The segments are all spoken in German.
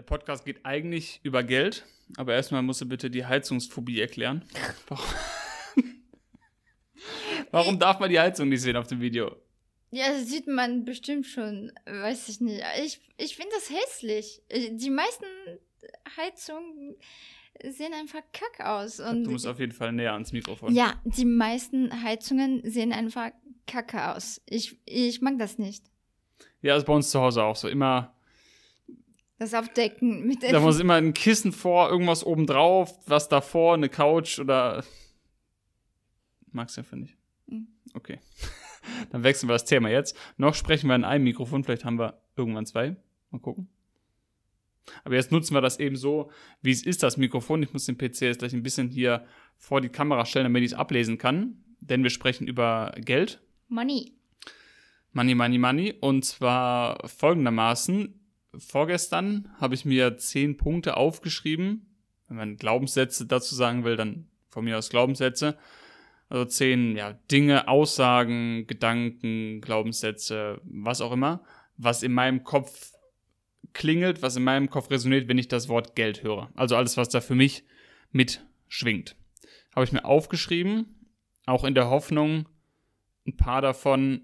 Der Podcast geht eigentlich über Geld, aber erstmal musst du bitte die Heizungsphobie erklären. Warum darf man die Heizung nicht sehen auf dem Video? Ja, das sieht man bestimmt schon, weiß ich nicht. Ich, ich finde das hässlich. Die meisten Heizungen sehen einfach kack aus. Und du musst auf jeden Fall näher ans Mikrofon. Ja, die meisten Heizungen sehen einfach kacke aus. Ich, ich mag das nicht. Ja, ist bei uns zu Hause auch so. Immer. Das Aufdecken mit Da muss immer ein Kissen vor, irgendwas oben drauf, was davor, eine Couch oder. Magst du ja, finde ich. Mhm. Okay. Dann wechseln wir das Thema jetzt. Noch sprechen wir in einem Mikrofon, vielleicht haben wir irgendwann zwei. Mal gucken. Aber jetzt nutzen wir das eben so, wie es ist, das Mikrofon. Ich muss den PC jetzt gleich ein bisschen hier vor die Kamera stellen, damit ich es ablesen kann. Denn wir sprechen über Geld. Money. Money, money, money. Und zwar folgendermaßen. Vorgestern habe ich mir zehn Punkte aufgeschrieben. Wenn man Glaubenssätze dazu sagen will, dann von mir aus Glaubenssätze. Also zehn ja, Dinge, Aussagen, Gedanken, Glaubenssätze, was auch immer, was in meinem Kopf klingelt, was in meinem Kopf resoniert, wenn ich das Wort Geld höre. Also alles, was da für mich mitschwingt. Habe ich mir aufgeschrieben, auch in der Hoffnung, ein paar davon,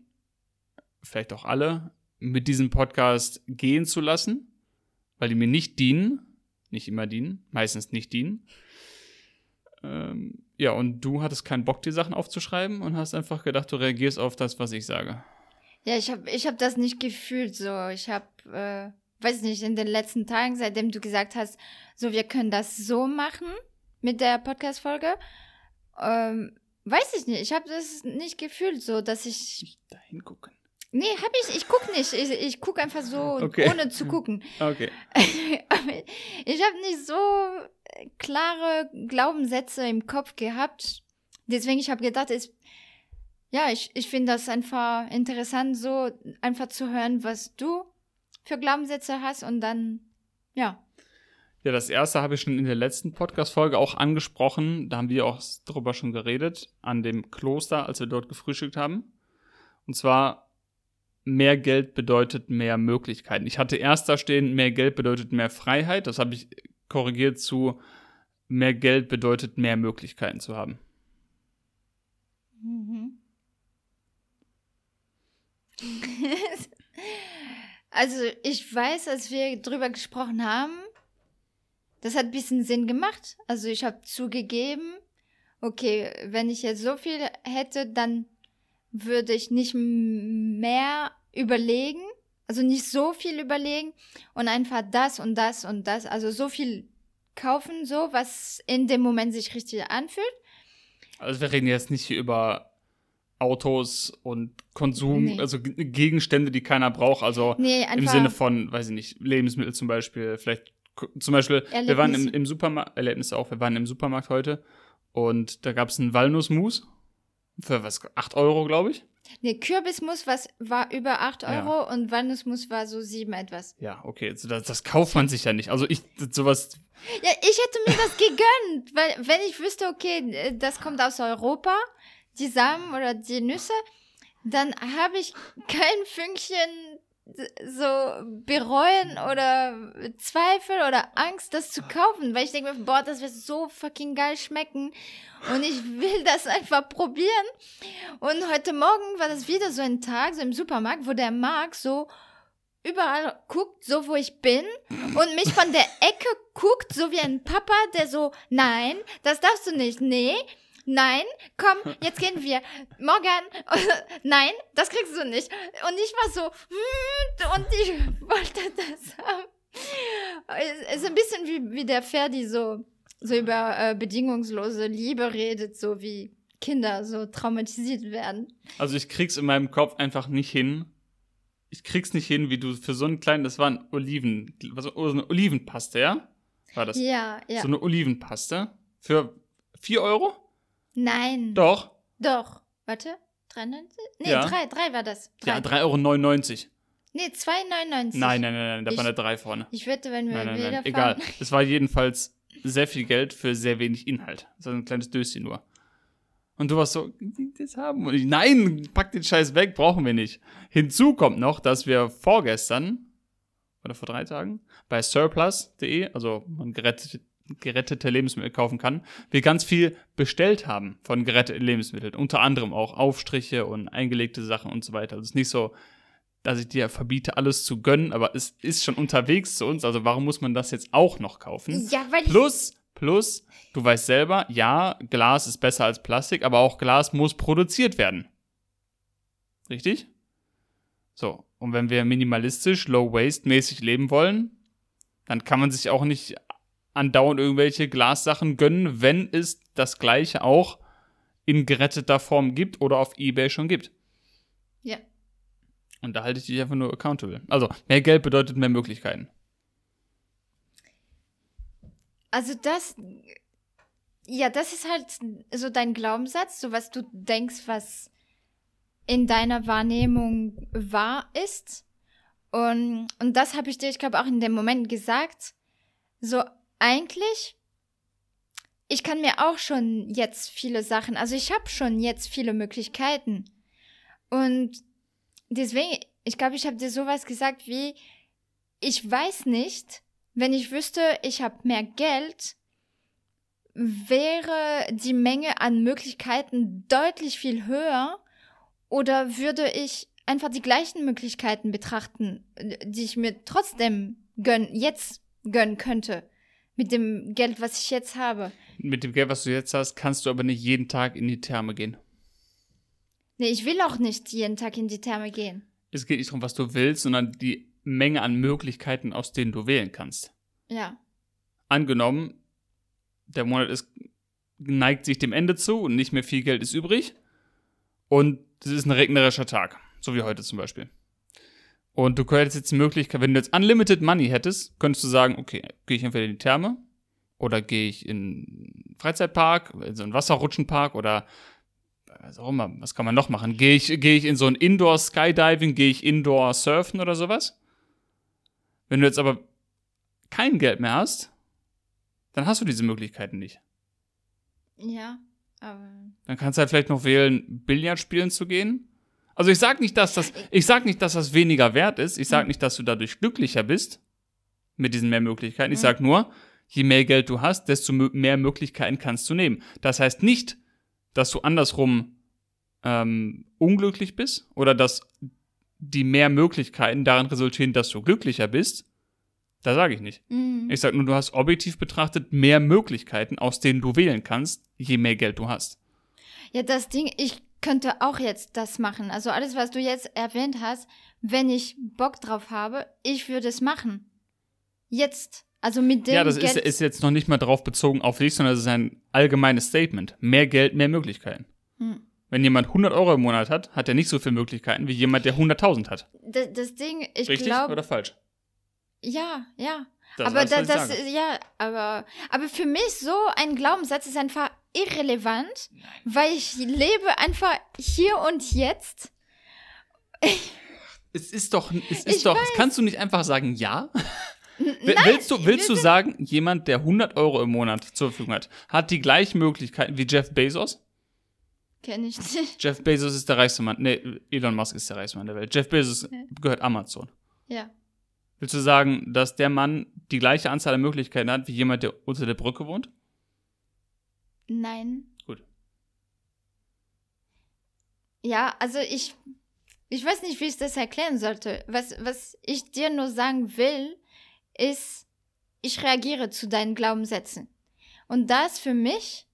vielleicht auch alle, mit diesem Podcast gehen zu lassen, weil die mir nicht dienen, nicht immer dienen, meistens nicht dienen. Ähm, ja, und du hattest keinen Bock, die Sachen aufzuschreiben und hast einfach gedacht, du reagierst auf das, was ich sage. Ja, ich habe ich hab das nicht gefühlt so. Ich habe, äh, weiß nicht, in den letzten Tagen, seitdem du gesagt hast, so, wir können das so machen mit der Podcast-Folge, ähm, weiß ich nicht. Ich habe das nicht gefühlt so, dass ich. Nicht dahin gucken. Nee, hab ich. Ich guck nicht. Ich, ich guck einfach so, okay. ohne zu gucken. Okay. ich habe nicht so klare Glaubenssätze im Kopf gehabt. Deswegen, ich habe gedacht, ist, ja, ich, ich finde das einfach interessant, so einfach zu hören, was du für Glaubenssätze hast und dann, ja. Ja, das erste habe ich schon in der letzten Podcast-Folge auch angesprochen. Da haben wir auch drüber schon geredet, an dem Kloster, als wir dort gefrühstückt haben. Und zwar, mehr Geld bedeutet mehr Möglichkeiten. Ich hatte erst da stehen, mehr Geld bedeutet mehr Freiheit. Das habe ich korrigiert zu mehr Geld bedeutet mehr Möglichkeiten zu haben. Mhm. also ich weiß, als wir drüber gesprochen haben, das hat ein bisschen Sinn gemacht. Also ich habe zugegeben, okay, wenn ich jetzt so viel hätte, dann würde ich nicht mehr überlegen, also nicht so viel überlegen und einfach das und das und das, also so viel kaufen, so was in dem Moment sich richtig anfühlt. Also wir reden jetzt nicht hier über Autos und Konsum, nee. also Gegenstände, die keiner braucht, also nee, im Sinne von, weiß ich nicht, Lebensmittel zum Beispiel, vielleicht zum Beispiel, Erlebnis. wir waren im, im Supermarkt, Erlebnisse auch, wir waren im Supermarkt heute und da gab es einen Walnussmus für was, 8 Euro, glaube ich. Nee, Kürbismus was, war über 8 Euro ja. und Walnussmus war so 7 etwas. Ja, okay, also das, das kauft man sich ja nicht. Also ich, sowas. Ja, ich hätte mir das gegönnt, weil wenn ich wüsste, okay, das kommt aus Europa, die Samen oder die Nüsse, dann habe ich kein Fünkchen so bereuen oder Zweifel oder Angst, das zu kaufen, weil ich denke mir, boah, das wird so fucking geil schmecken. Und ich will das einfach probieren. Und heute Morgen war das wieder so ein Tag, so im Supermarkt, wo der Marc so überall guckt, so wo ich bin. Und mich von der Ecke guckt, so wie ein Papa, der so, nein, das darfst du nicht, nee, nein, komm, jetzt gehen wir. Morgan, nein, das kriegst du nicht. Und ich war so, hm, und ich wollte das haben. Es ist ein bisschen wie, wie der Ferdi so, so über äh, bedingungslose Liebe redet, so wie Kinder so traumatisiert werden. Also ich krieg's in meinem Kopf einfach nicht hin. Ich krieg's nicht hin, wie du für so einen kleinen, das war ein Oliven, was, oh, so eine Olivenpaste, ja? War das? Ja, ja. So eine Olivenpaste für 4 Euro? Nein. Doch. Doch. Warte. 3,90? Nee, ja. 3, 3 war das. 3. Ja, 3,99 Euro. Nee, 2,99. Nein, nein, nein, nein, da war eine 3 vorne. Ich wette, wenn wir nein, nein, nein. Egal. Es war jedenfalls sehr viel Geld für sehr wenig Inhalt. Das war ein kleines Döschen nur. Und du warst so, das haben. Und ich, nein, pack den Scheiß weg, brauchen wir nicht. Hinzu kommt noch, dass wir vorgestern, oder vor drei Tagen bei surplus.de, also man gerettete, gerettete Lebensmittel kaufen kann, wir ganz viel bestellt haben von geretteten Lebensmitteln. Unter anderem auch Aufstriche und eingelegte Sachen und so weiter. Also es ist nicht so, dass ich dir verbiete, alles zu gönnen, aber es ist schon unterwegs zu uns. Also warum muss man das jetzt auch noch kaufen? Ja, weil Plus, plus, du weißt selber, ja, Glas ist besser als Plastik, aber auch Glas muss produziert werden. Richtig? So, und wenn wir minimalistisch, low-waste-mäßig leben wollen, dann kann man sich auch nicht andauernd irgendwelche Glassachen gönnen, wenn es das gleiche auch in geretteter Form gibt oder auf Ebay schon gibt. Ja. Und da halte ich dich einfach nur accountable. Also, mehr Geld bedeutet mehr Möglichkeiten. Also das, ja, das ist halt so dein Glaubenssatz, so was du denkst, was in deiner Wahrnehmung wahr ist. Und, und das habe ich dir, ich glaube, auch in dem Moment gesagt. So, eigentlich, ich kann mir auch schon jetzt viele Sachen, also ich habe schon jetzt viele Möglichkeiten. Und deswegen, ich glaube, ich habe dir sowas gesagt wie, ich weiß nicht, wenn ich wüsste, ich habe mehr Geld, wäre die Menge an Möglichkeiten deutlich viel höher oder würde ich einfach die gleichen Möglichkeiten betrachten, die ich mir trotzdem gönn, jetzt gönnen könnte, mit dem Geld, was ich jetzt habe. Mit dem Geld, was du jetzt hast, kannst du aber nicht jeden Tag in die Therme gehen. Nee, ich will auch nicht jeden Tag in die Therme gehen. Es geht nicht darum, was du willst, sondern die Menge an Möglichkeiten, aus denen du wählen kannst. Ja. Angenommen, der Monat ist, neigt sich dem Ende zu und nicht mehr viel Geld ist übrig. Und es ist ein regnerischer Tag, so wie heute zum Beispiel. Und du hättest jetzt die Möglichkeit, wenn du jetzt Unlimited Money hättest, könntest du sagen, okay, gehe ich entweder in die Therme oder gehe ich in einen Freizeitpark, in so einen Wasserrutschenpark oder was auch immer, was kann man noch machen? Gehe ich, gehe ich in so ein Indoor Skydiving, gehe ich Indoor Surfen oder sowas? Wenn du jetzt aber kein Geld mehr hast, dann hast du diese Möglichkeiten nicht. Ja, aber. Dann kannst du halt vielleicht noch wählen, Billard spielen zu gehen. Also ich sag nicht, dass das, ich sag nicht, dass das weniger wert ist. Ich sag nicht, dass du dadurch glücklicher bist mit diesen mehr Möglichkeiten. Ich Mhm. sag nur, je mehr Geld du hast, desto mehr Möglichkeiten kannst du nehmen. Das heißt nicht, dass du andersrum ähm, unglücklich bist oder dass die mehr Möglichkeiten darin resultieren, dass du glücklicher bist. Da sage ich nicht. Mhm. Ich sag nur, du hast objektiv betrachtet mehr Möglichkeiten, aus denen du wählen kannst, je mehr Geld du hast. Ja, das Ding, ich könnte auch jetzt das machen. Also alles, was du jetzt erwähnt hast, wenn ich Bock drauf habe, ich würde es machen. Jetzt. Also mit dem ja, das ist, Geld. ist jetzt noch nicht mal drauf bezogen auf dich, sondern es ist ein allgemeines Statement. Mehr Geld, mehr Möglichkeiten. Hm. Wenn jemand 100 Euro im Monat hat, hat er nicht so viele Möglichkeiten wie jemand, der 100.000 hat. das, das Ding, ich Richtig glaube. oder falsch? Ja, ja. Das aber ist da, alles, das, ja, aber, aber für mich so ein Glaubenssatz ist einfach irrelevant, weil ich lebe einfach hier und jetzt. Es ist doch, es ist doch, kannst du nicht einfach sagen, ja? N- Will- willst du, willst du sagen, jemand, der 100 Euro im Monat zur Verfügung hat, hat die gleichen Möglichkeiten wie Jeff Bezos? Kenn ich nicht. Jeff Bezos ist der reichste Mann. Nee, Elon Musk ist der reichste Mann der Welt. Jeff Bezos gehört Amazon. Ja. Willst du sagen, dass der Mann die gleiche Anzahl an Möglichkeiten hat wie jemand, der unter der Brücke wohnt? Nein. Gut. Ja, also ich, ich weiß nicht, wie ich das erklären sollte. Was, was ich dir nur sagen will, ist, ich reagiere zu deinen Glaubenssätzen. Und das für mich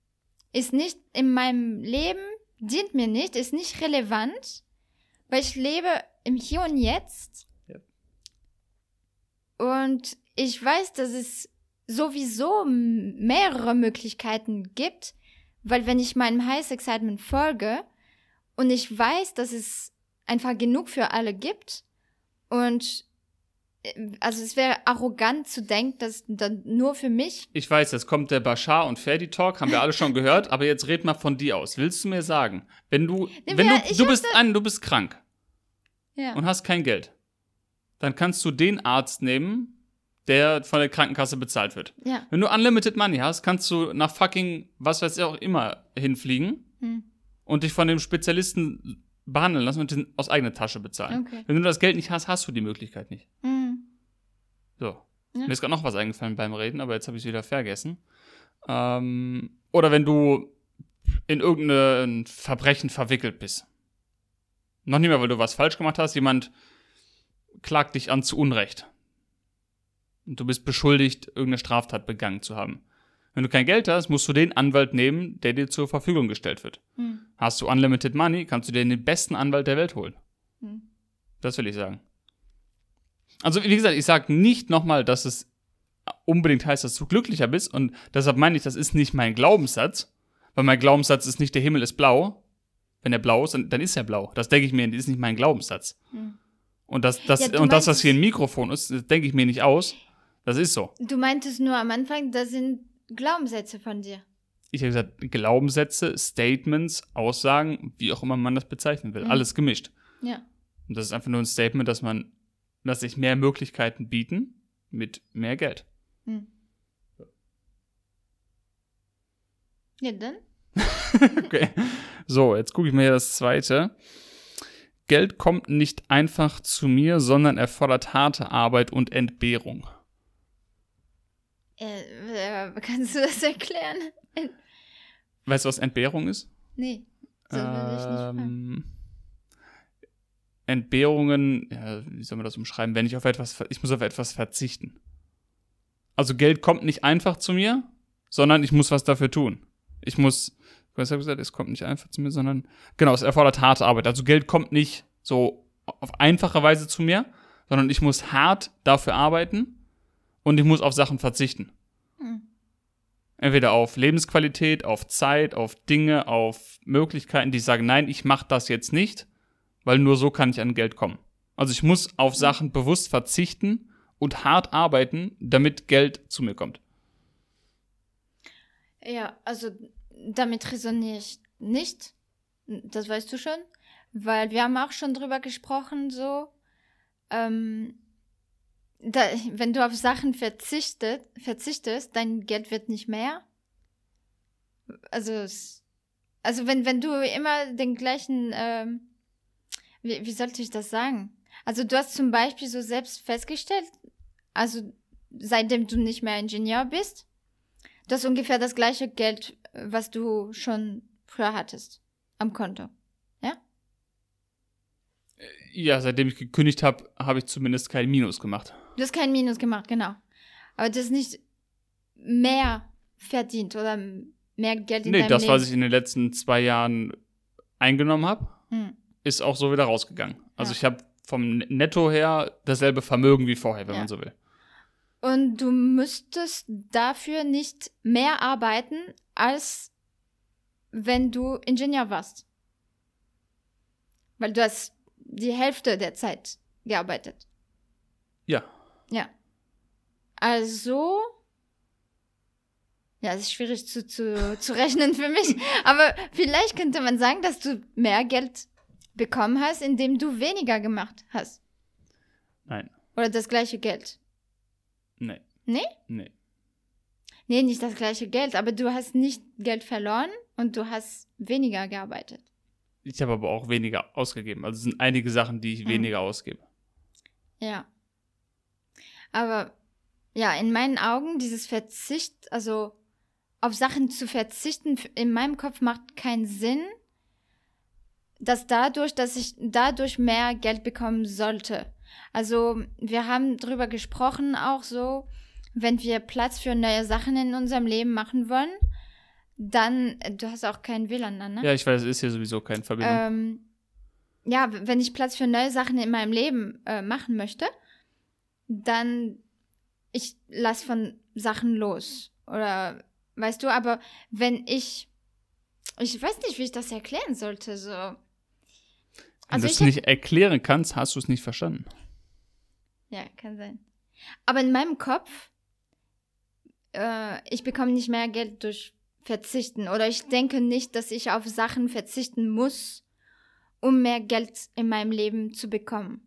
ist nicht in meinem Leben, dient mir nicht, ist nicht relevant, weil ich lebe im Hier und Jetzt. Ja. Und ich weiß, dass es sowieso mehrere Möglichkeiten gibt, weil wenn ich meinem Highest Excitement folge und ich weiß, dass es einfach genug für alle gibt und äh, also es wäre arrogant zu denken, dass dann nur für mich Ich weiß, jetzt kommt der Bashar und Ferdi Talk, haben wir alle schon gehört, aber jetzt red mal von dir aus. Willst du mir sagen, wenn du, Nee, wenn wir- du, du bist an, du bist krank ja. und hast kein Geld, dann kannst du den Arzt nehmen, der von der Krankenkasse bezahlt wird. ja. Wenn du unlimited money hast, kannst du nach fucking, was weiß ich auch immer, hinfliegen Hm. und dich von dem Spezialisten behandeln lassen und den aus eigener Tasche bezahlen. Okay. Wenn du das Geld nicht hast, hast du die Möglichkeit nicht. Hm. So. Ja. Mir ist gerade noch was eingefallen beim Reden, aber jetzt habe ich es wieder vergessen. Ähm, oder wenn du in irgendein Verbrechen verwickelt bist. Noch nicht mehr, weil du was falsch gemacht hast. Jemand klagt dich an zu Unrecht. Und du bist beschuldigt, irgendeine Straftat begangen zu haben. Wenn du kein Geld hast, musst du den Anwalt nehmen, der dir zur Verfügung gestellt wird. Hm. Hast du unlimited money, kannst du dir den besten Anwalt der Welt holen. Hm. Das will ich sagen. Also, wie gesagt, ich sage nicht nochmal, dass es unbedingt heißt, dass du glücklicher bist. Und deshalb meine ich, das ist nicht mein Glaubenssatz. Weil mein Glaubenssatz ist nicht, der Himmel ist blau. Wenn er blau ist, dann, dann ist er blau. Das denke ich mir, das ist nicht mein Glaubenssatz. Hm. Und das, das, Ja, und das, was hier ein Mikrofon ist, das denke ich mir nicht aus. Das ist so. Du meintest nur am Anfang, das sind Glaubenssätze von dir. Ich habe gesagt, Glaubenssätze, Statements, Aussagen, wie auch immer man das bezeichnen will. Mhm. Alles gemischt. Ja. Und das ist einfach nur ein Statement, dass man, dass sich mehr Möglichkeiten bieten mit mehr Geld. Hm. Ja, dann? Okay. So, jetzt gucke ich mir das zweite. Geld kommt nicht einfach zu mir, sondern erfordert harte Arbeit und Entbehrung. Äh, äh, kannst du das erklären? Weißt du, was Entbehrung ist? Nee, so. Ähm, Entbehrungen, ja, wie soll man das umschreiben, wenn ich auf etwas, ich muss auf etwas verzichten. Also Geld kommt nicht einfach zu mir, sondern ich muss was dafür tun. Ich muss, was habe ich gesagt, es kommt nicht einfach zu mir, sondern, genau, es erfordert harte Arbeit. Also Geld kommt nicht so auf einfache Weise zu mir, sondern ich muss hart dafür arbeiten und ich muss auf Sachen verzichten. Hm. Entweder auf Lebensqualität, auf Zeit, auf Dinge, auf Möglichkeiten, die sagen, nein, ich mache das jetzt nicht, weil nur so kann ich an Geld kommen. Also ich muss auf Sachen bewusst verzichten und hart arbeiten, damit Geld zu mir kommt. Ja, also damit resoniere ich nicht. Das weißt du schon. Weil wir haben auch schon drüber gesprochen, so. Ähm, da, wenn du auf Sachen verzichtet, verzichtest, dein Geld wird nicht mehr. Also, also wenn, wenn du immer den gleichen, ähm, wie, wie sollte ich das sagen? Also du hast zum Beispiel so selbst festgestellt, also seitdem du nicht mehr Ingenieur bist, du hast ungefähr das gleiche Geld, äh, was du schon früher hattest am Konto. Ja, seitdem ich gekündigt habe, habe ich zumindest kein Minus gemacht. Du hast kein Minus gemacht, genau. Aber du hast nicht mehr verdient oder mehr Geld in Nee, deinem das, Leben. was ich in den letzten zwei Jahren eingenommen habe, Hm. ist auch so wieder rausgegangen. Also Ja. ich habe vom Netto her dasselbe Vermögen wie vorher, wenn Ja. man so will. Und du müsstest dafür nicht mehr arbeiten, als wenn du Ingenieur warst. Weil du hast die Hälfte der Zeit gearbeitet. Ja. Ja. Also. Ja, es ist schwierig zu, zu, zu rechnen für mich. Aber vielleicht könnte man sagen, dass du mehr Geld bekommen hast, indem du weniger gemacht hast. Nein. Oder das gleiche Geld. Nee. Nee? Nee. Nee, nicht das gleiche Geld, aber du hast nicht Geld verloren und du hast weniger gearbeitet. Ich habe aber auch weniger ausgegeben. Also es sind einige Sachen, die ich Mhm. weniger ausgebe. Ja. Aber ja, in meinen Augen, dieses Verzicht, also auf Sachen zu verzichten, in meinem Kopf macht keinen Sinn, dass dadurch, dass ich dadurch mehr Geld bekommen sollte. Also wir haben drüber gesprochen, auch so, wenn wir Platz für neue Sachen in unserem Leben machen wollen, dann, du hast auch keinen WLAN an, ne? Ja, ich weiß, es ist hier sowieso keine Verbindung. ähm, ja, wenn ich Platz für neue Sachen in meinem Leben äh, machen möchte, dann ich lass von Sachen los. Oder weißt du, aber wenn ich ich weiß nicht, wie ich das erklären sollte, so. Wenn Also du ich es nicht erklären kannst, hast du es nicht verstanden. Ja, kann sein. Aber in meinem Kopf, äh, ich bekomme nicht mehr Geld durch Verzichten. Oder ich denke nicht, dass ich auf Sachen verzichten muss, um mehr Geld in meinem Leben zu bekommen.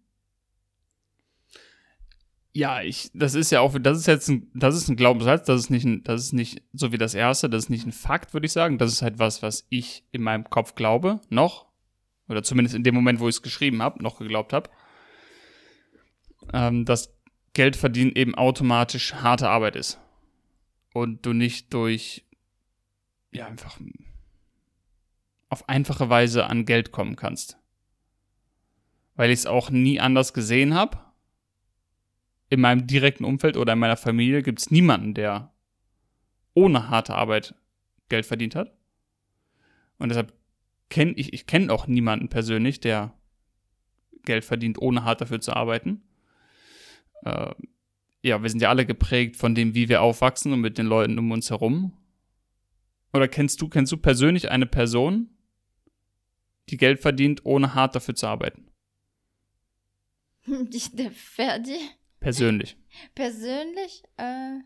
Ja, ich, das ist ja auch, das ist jetzt ein, das ist ein Glaubenssatz, das ist nicht ein, das ist nicht so wie das erste, das ist nicht ein Fakt, würde ich sagen. Das ist halt was, was ich in meinem Kopf glaube, noch. Oder zumindest in dem Moment, wo ich es geschrieben habe, noch geglaubt habe. Ähm, dass Geld verdienen eben automatisch harte Arbeit ist. Und du nicht durch, ja, einfach auf einfache Weise an Geld kommen kannst. Weil ich es auch nie anders gesehen habe. In meinem direkten Umfeld oder in meiner Familie gibt es niemanden, der ohne harte Arbeit Geld verdient hat. Und deshalb kenne ich, ich kenne auch niemanden persönlich, der Geld verdient, ohne hart dafür zu arbeiten. Äh, ja, wir sind ja alle geprägt von dem, wie wir aufwachsen und mit den Leuten um uns herum. Oder kennst du, kennst du persönlich eine Person, die Geld verdient, ohne hart dafür zu arbeiten? Der Ferdi? Persönlich. Persönlich? Äh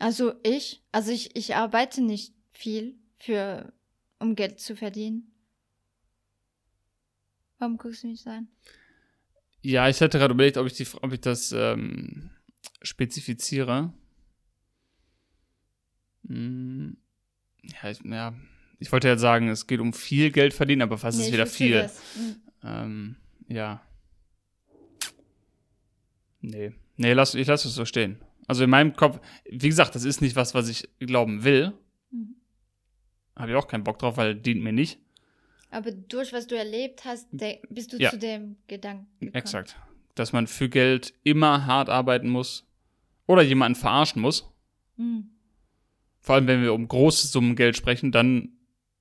also ich, also ich, ich arbeite nicht viel für, um Geld zu verdienen. Warum guckst du mich so an? Ja, ich hätte gerade überlegt, ob ich, die, ob ich das ähm, spezifiziere. Hm, ja, ich, ja, ich wollte ja sagen, es geht um viel Geld verdienen, aber was nee, ist wieder viel? Hm. Ähm, ja. Nee. Nee, lass, ich lasse es so stehen. Also in meinem Kopf, wie gesagt, das ist nicht was, was ich glauben will. Mhm. Habe ich auch keinen Bock drauf, weil dient mir nicht. Aber durch was du erlebt hast, bist du ja. zu dem Gedanken. Gekommen. Exakt. Dass man für Geld immer hart arbeiten muss oder jemanden verarschen muss. Mhm. Vor allem, wenn wir um große Summen Geld sprechen, dann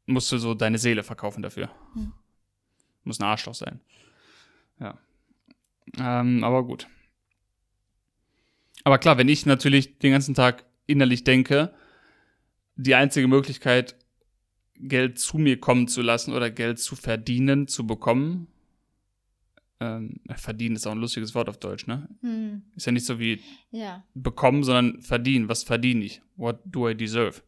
musst du so deine Seele verkaufen dafür. Mhm. Muss ein Arschloch sein. Ja. Ähm, aber gut. Aber klar, wenn ich natürlich den ganzen Tag innerlich denke, die einzige Möglichkeit, Geld zu mir kommen zu lassen oder Geld zu verdienen, zu bekommen. Ähm, verdienen ist auch ein lustiges Wort auf Deutsch, ne? Hm. Ist ja nicht so wie ja. bekommen, sondern verdienen. Was verdiene ich? What do I deserve?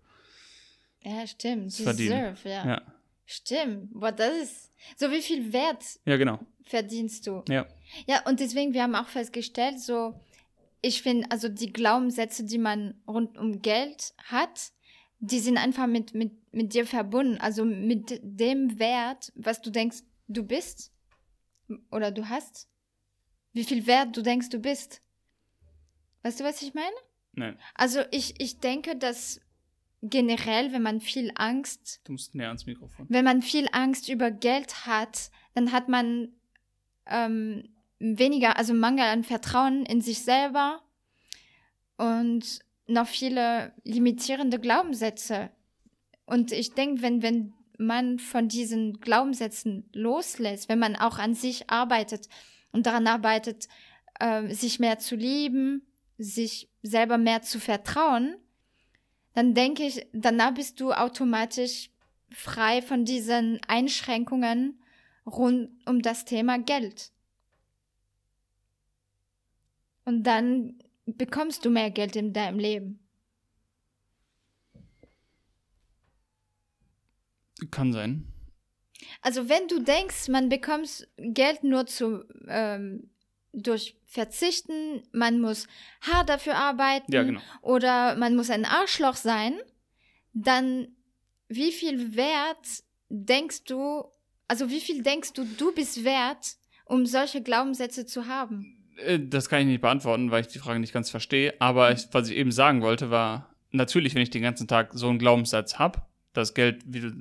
Ja, stimmt. Deserve, ja. ja. Stimmt. Boah, das ist. So wie viel Wert ja, genau. verdienst du? Ja. Ja, und deswegen, wir haben auch festgestellt, so, ich finde, also die Glaubenssätze, die man rund um Geld hat, die sind einfach mit, mit, mit dir verbunden. Also mit dem Wert, was du denkst, du bist oder du hast. Wie viel Wert du denkst, du bist. Weißt du, was ich meine? Nein. Also ich, ich denke, dass generell, wenn man viel Angst. Du musst näher ans Mikrofon. Wenn man viel Angst über Geld hat, dann hat man ähm, weniger, also Mangel an Vertrauen in sich selber und noch viele limitierende Glaubenssätze. Und ich denke, wenn, wenn man von diesen Glaubenssätzen loslässt, wenn man auch an sich arbeitet und daran arbeitet, äh, sich mehr zu lieben, sich selber mehr zu vertrauen, dann denke ich, danach bist du automatisch frei von diesen Einschränkungen rund um das Thema Geld. Und dann bekommst du mehr Geld in deinem Leben. Kann sein. Also wenn du denkst, man bekommt Geld nur zu ähm, durch Verzichten, man muss hart dafür arbeiten ja, genau. oder man muss ein Arschloch sein, dann wie viel Wert denkst du, also wie viel denkst du, du bist wert, um solche Glaubenssätze zu haben? Äh, das kann ich nicht beantworten, weil ich die Frage nicht ganz verstehe. Aber ich, was ich eben sagen wollte, war, natürlich, wenn ich den ganzen Tag so einen Glaubenssatz habe, das Geld wieder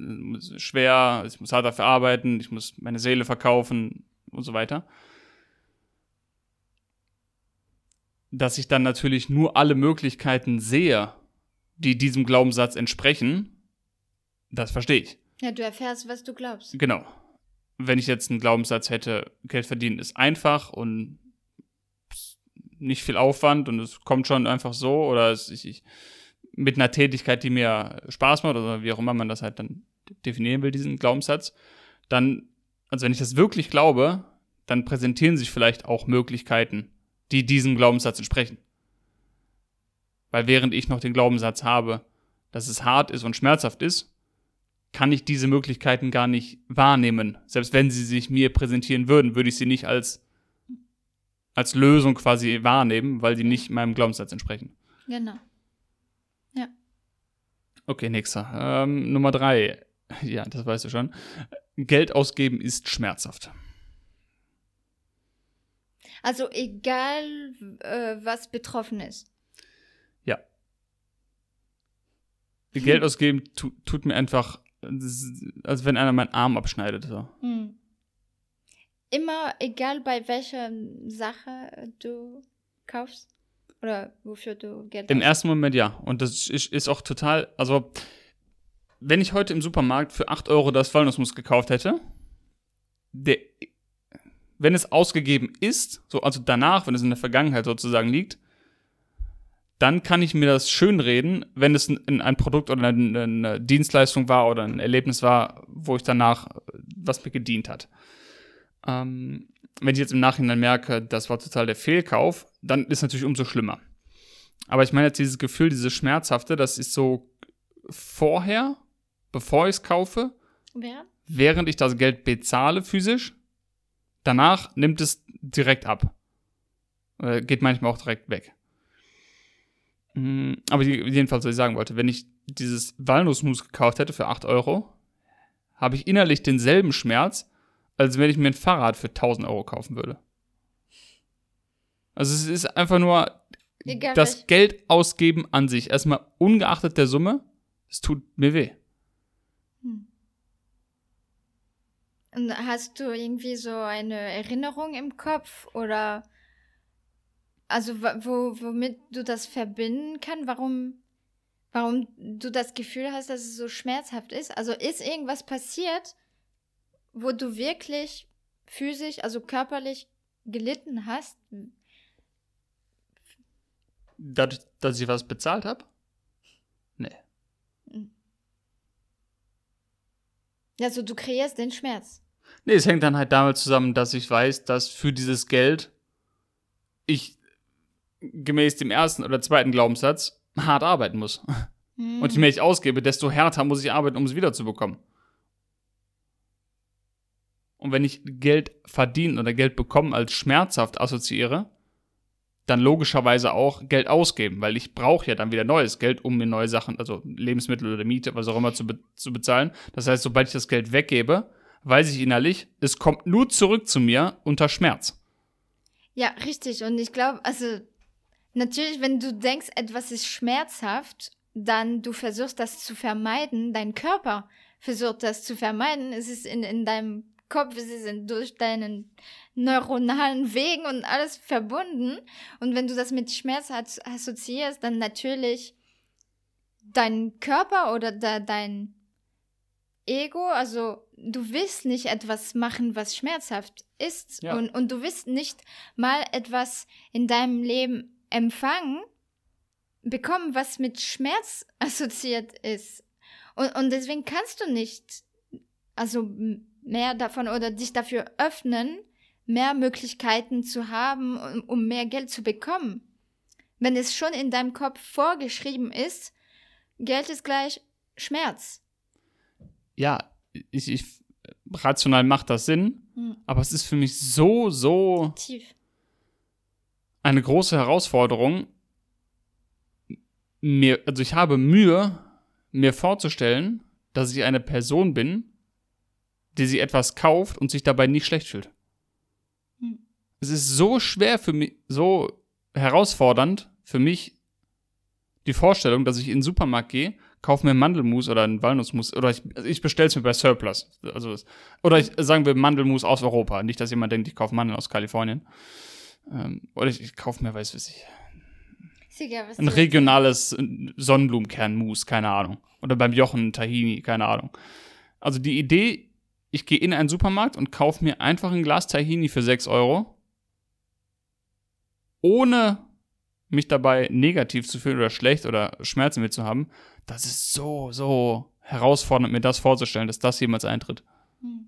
schwer, ich muss hart dafür arbeiten, ich muss meine Seele verkaufen und so weiter, dass ich dann natürlich nur alle Möglichkeiten sehe, die diesem Glaubenssatz entsprechen, das verstehe ich. Ja, du erfährst, was du glaubst. Genau. Wenn ich jetzt einen Glaubenssatz hätte, Geld verdienen ist einfach und nicht viel Aufwand und es kommt schon einfach so oder es, ich, ich, mit einer Tätigkeit, die mir Spaß macht oder wie auch immer man das halt dann definieren will, diesen Glaubenssatz, dann, also wenn ich das wirklich glaube, dann präsentieren sich vielleicht auch Möglichkeiten, die diesem Glaubenssatz entsprechen. Weil während ich noch den Glaubenssatz habe, dass es hart ist und schmerzhaft ist, kann ich diese Möglichkeiten gar nicht wahrnehmen. Selbst wenn sie sich mir präsentieren würden, würde ich sie nicht als als Lösung quasi wahrnehmen, weil die nicht meinem Glaubenssatz entsprechen. Genau. Ja. Okay, nächster. Ähm, Nummer drei. Ja, das weißt du schon. Geld ausgeben ist schmerzhaft. Also egal, äh, was betroffen ist. Ja. Geld ausgeben tu, tut mir einfach, als wenn einer meinen Arm abschneidet. So. Hm. Immer egal bei welcher Sache du kaufst oder wofür du Geld Im hast. ersten Moment ja. Und das ist, ist auch total, also wenn ich heute im Supermarkt für 8 Euro das Walnussmus gekauft hätte, der, wenn es ausgegeben ist, so, also danach, wenn es in der Vergangenheit sozusagen liegt, dann kann ich mir das schönreden, wenn es ein, ein Produkt oder eine, eine Dienstleistung war oder ein Erlebnis war, wo ich danach, was mir gedient hat. Ähm, wenn ich jetzt im Nachhinein merke, das war total der Fehlkauf, dann ist es natürlich umso schlimmer. Aber ich meine jetzt dieses Gefühl, dieses Schmerzhafte, das ist so vorher, bevor ich es kaufe, Wer? während ich das Geld bezahle physisch. Danach nimmt es direkt ab. Äh, geht manchmal auch direkt weg. Mm, Aber je- jedenfalls, was ich sagen wollte, wenn ich dieses Walnussmus gekauft hätte für 8 Euro, habe ich innerlich denselben Schmerz, als wenn ich mir ein Fahrrad für 1000 Euro kaufen würde. Also es ist einfach nur Egal das welch- Geld ausgeben an sich. Erstmal ungeachtet der Summe, es tut mir weh. Und hast du irgendwie so eine Erinnerung im Kopf oder also wo, womit du das verbinden kann, warum, warum du das Gefühl hast, dass es so schmerzhaft ist? Also ist irgendwas passiert, wo du wirklich physisch, also körperlich gelitten hast? Dadurch, dass ich was bezahlt habe? Nee. Also du kreierst den Schmerz. Nee, es hängt dann halt damit zusammen, dass ich weiß, dass für dieses Geld ich gemäß dem ersten oder zweiten Glaubenssatz hart arbeiten muss. Hm. Und je mehr ich ausgebe, desto härter muss ich arbeiten, um es wiederzubekommen. Und wenn ich Geld verdienen oder Geld bekommen als schmerzhaft assoziiere, dann logischerweise auch Geld ausgeben, weil ich brauche ja dann wieder neues Geld, um mir neue Sachen, also Lebensmittel oder Miete, was auch immer zu, be zu bezahlen. Das heißt, sobald ich das Geld weggebe, weiß ich innerlich, es kommt nur zurück zu mir unter Schmerz. Ja, richtig. Und ich glaube, also natürlich, wenn du denkst, etwas ist schmerzhaft, dann du versuchst das zu vermeiden, dein Körper versucht das zu vermeiden. Es ist in, in deinem Kopf, ist in, durch deinen neuronalen Wegen und alles verbunden. Und wenn du das mit Schmerz as- assoziierst, dann natürlich dein Körper oder da, dein Ego, also du willst nicht etwas machen, was schmerzhaft ist. Ja. Und, und du willst nicht mal etwas in deinem Leben empfangen, bekommen, was mit Schmerz assoziiert ist. Und, und deswegen kannst du nicht, also mehr davon oder dich dafür öffnen, mehr Möglichkeiten zu haben, um, um mehr Geld zu bekommen. Wenn es schon in deinem Kopf vorgeschrieben ist, Geld ist gleich Schmerz. Ja, ich, ich rational macht das Sinn, Hm. aber es ist für mich so, so Tief. eine große Herausforderung, mir, also ich habe Mühe, mir vorzustellen, dass ich eine Person bin, die sich etwas kauft und sich dabei nicht schlecht fühlt. Hm. Es ist so schwer für mich, so herausfordernd für mich, die Vorstellung, dass ich in den Supermarkt gehe, kaufe mir Mandelmus oder einen Walnussmus oder ich, also ich bestelle es mir bei Surplus. Also, oder ich sagen wir Mandelmus aus Europa. Nicht, dass jemand denkt, ich kaufe Mandeln aus Kalifornien. Ähm, oder ich, ich kaufe mir, weiß was ich, ein regionales Sonnenblumenkernmus, keine Ahnung. Oder beim Jochen Tahini, keine Ahnung. Also die Idee, ich gehe in einen Supermarkt und kaufe mir einfach ein Glas Tahini für 6 Euro, ohne mich dabei negativ zu fühlen oder schlecht oder Schmerzen mit zu haben, das ist so, so herausfordernd, mir das vorzustellen, dass das jemals eintritt. Hm.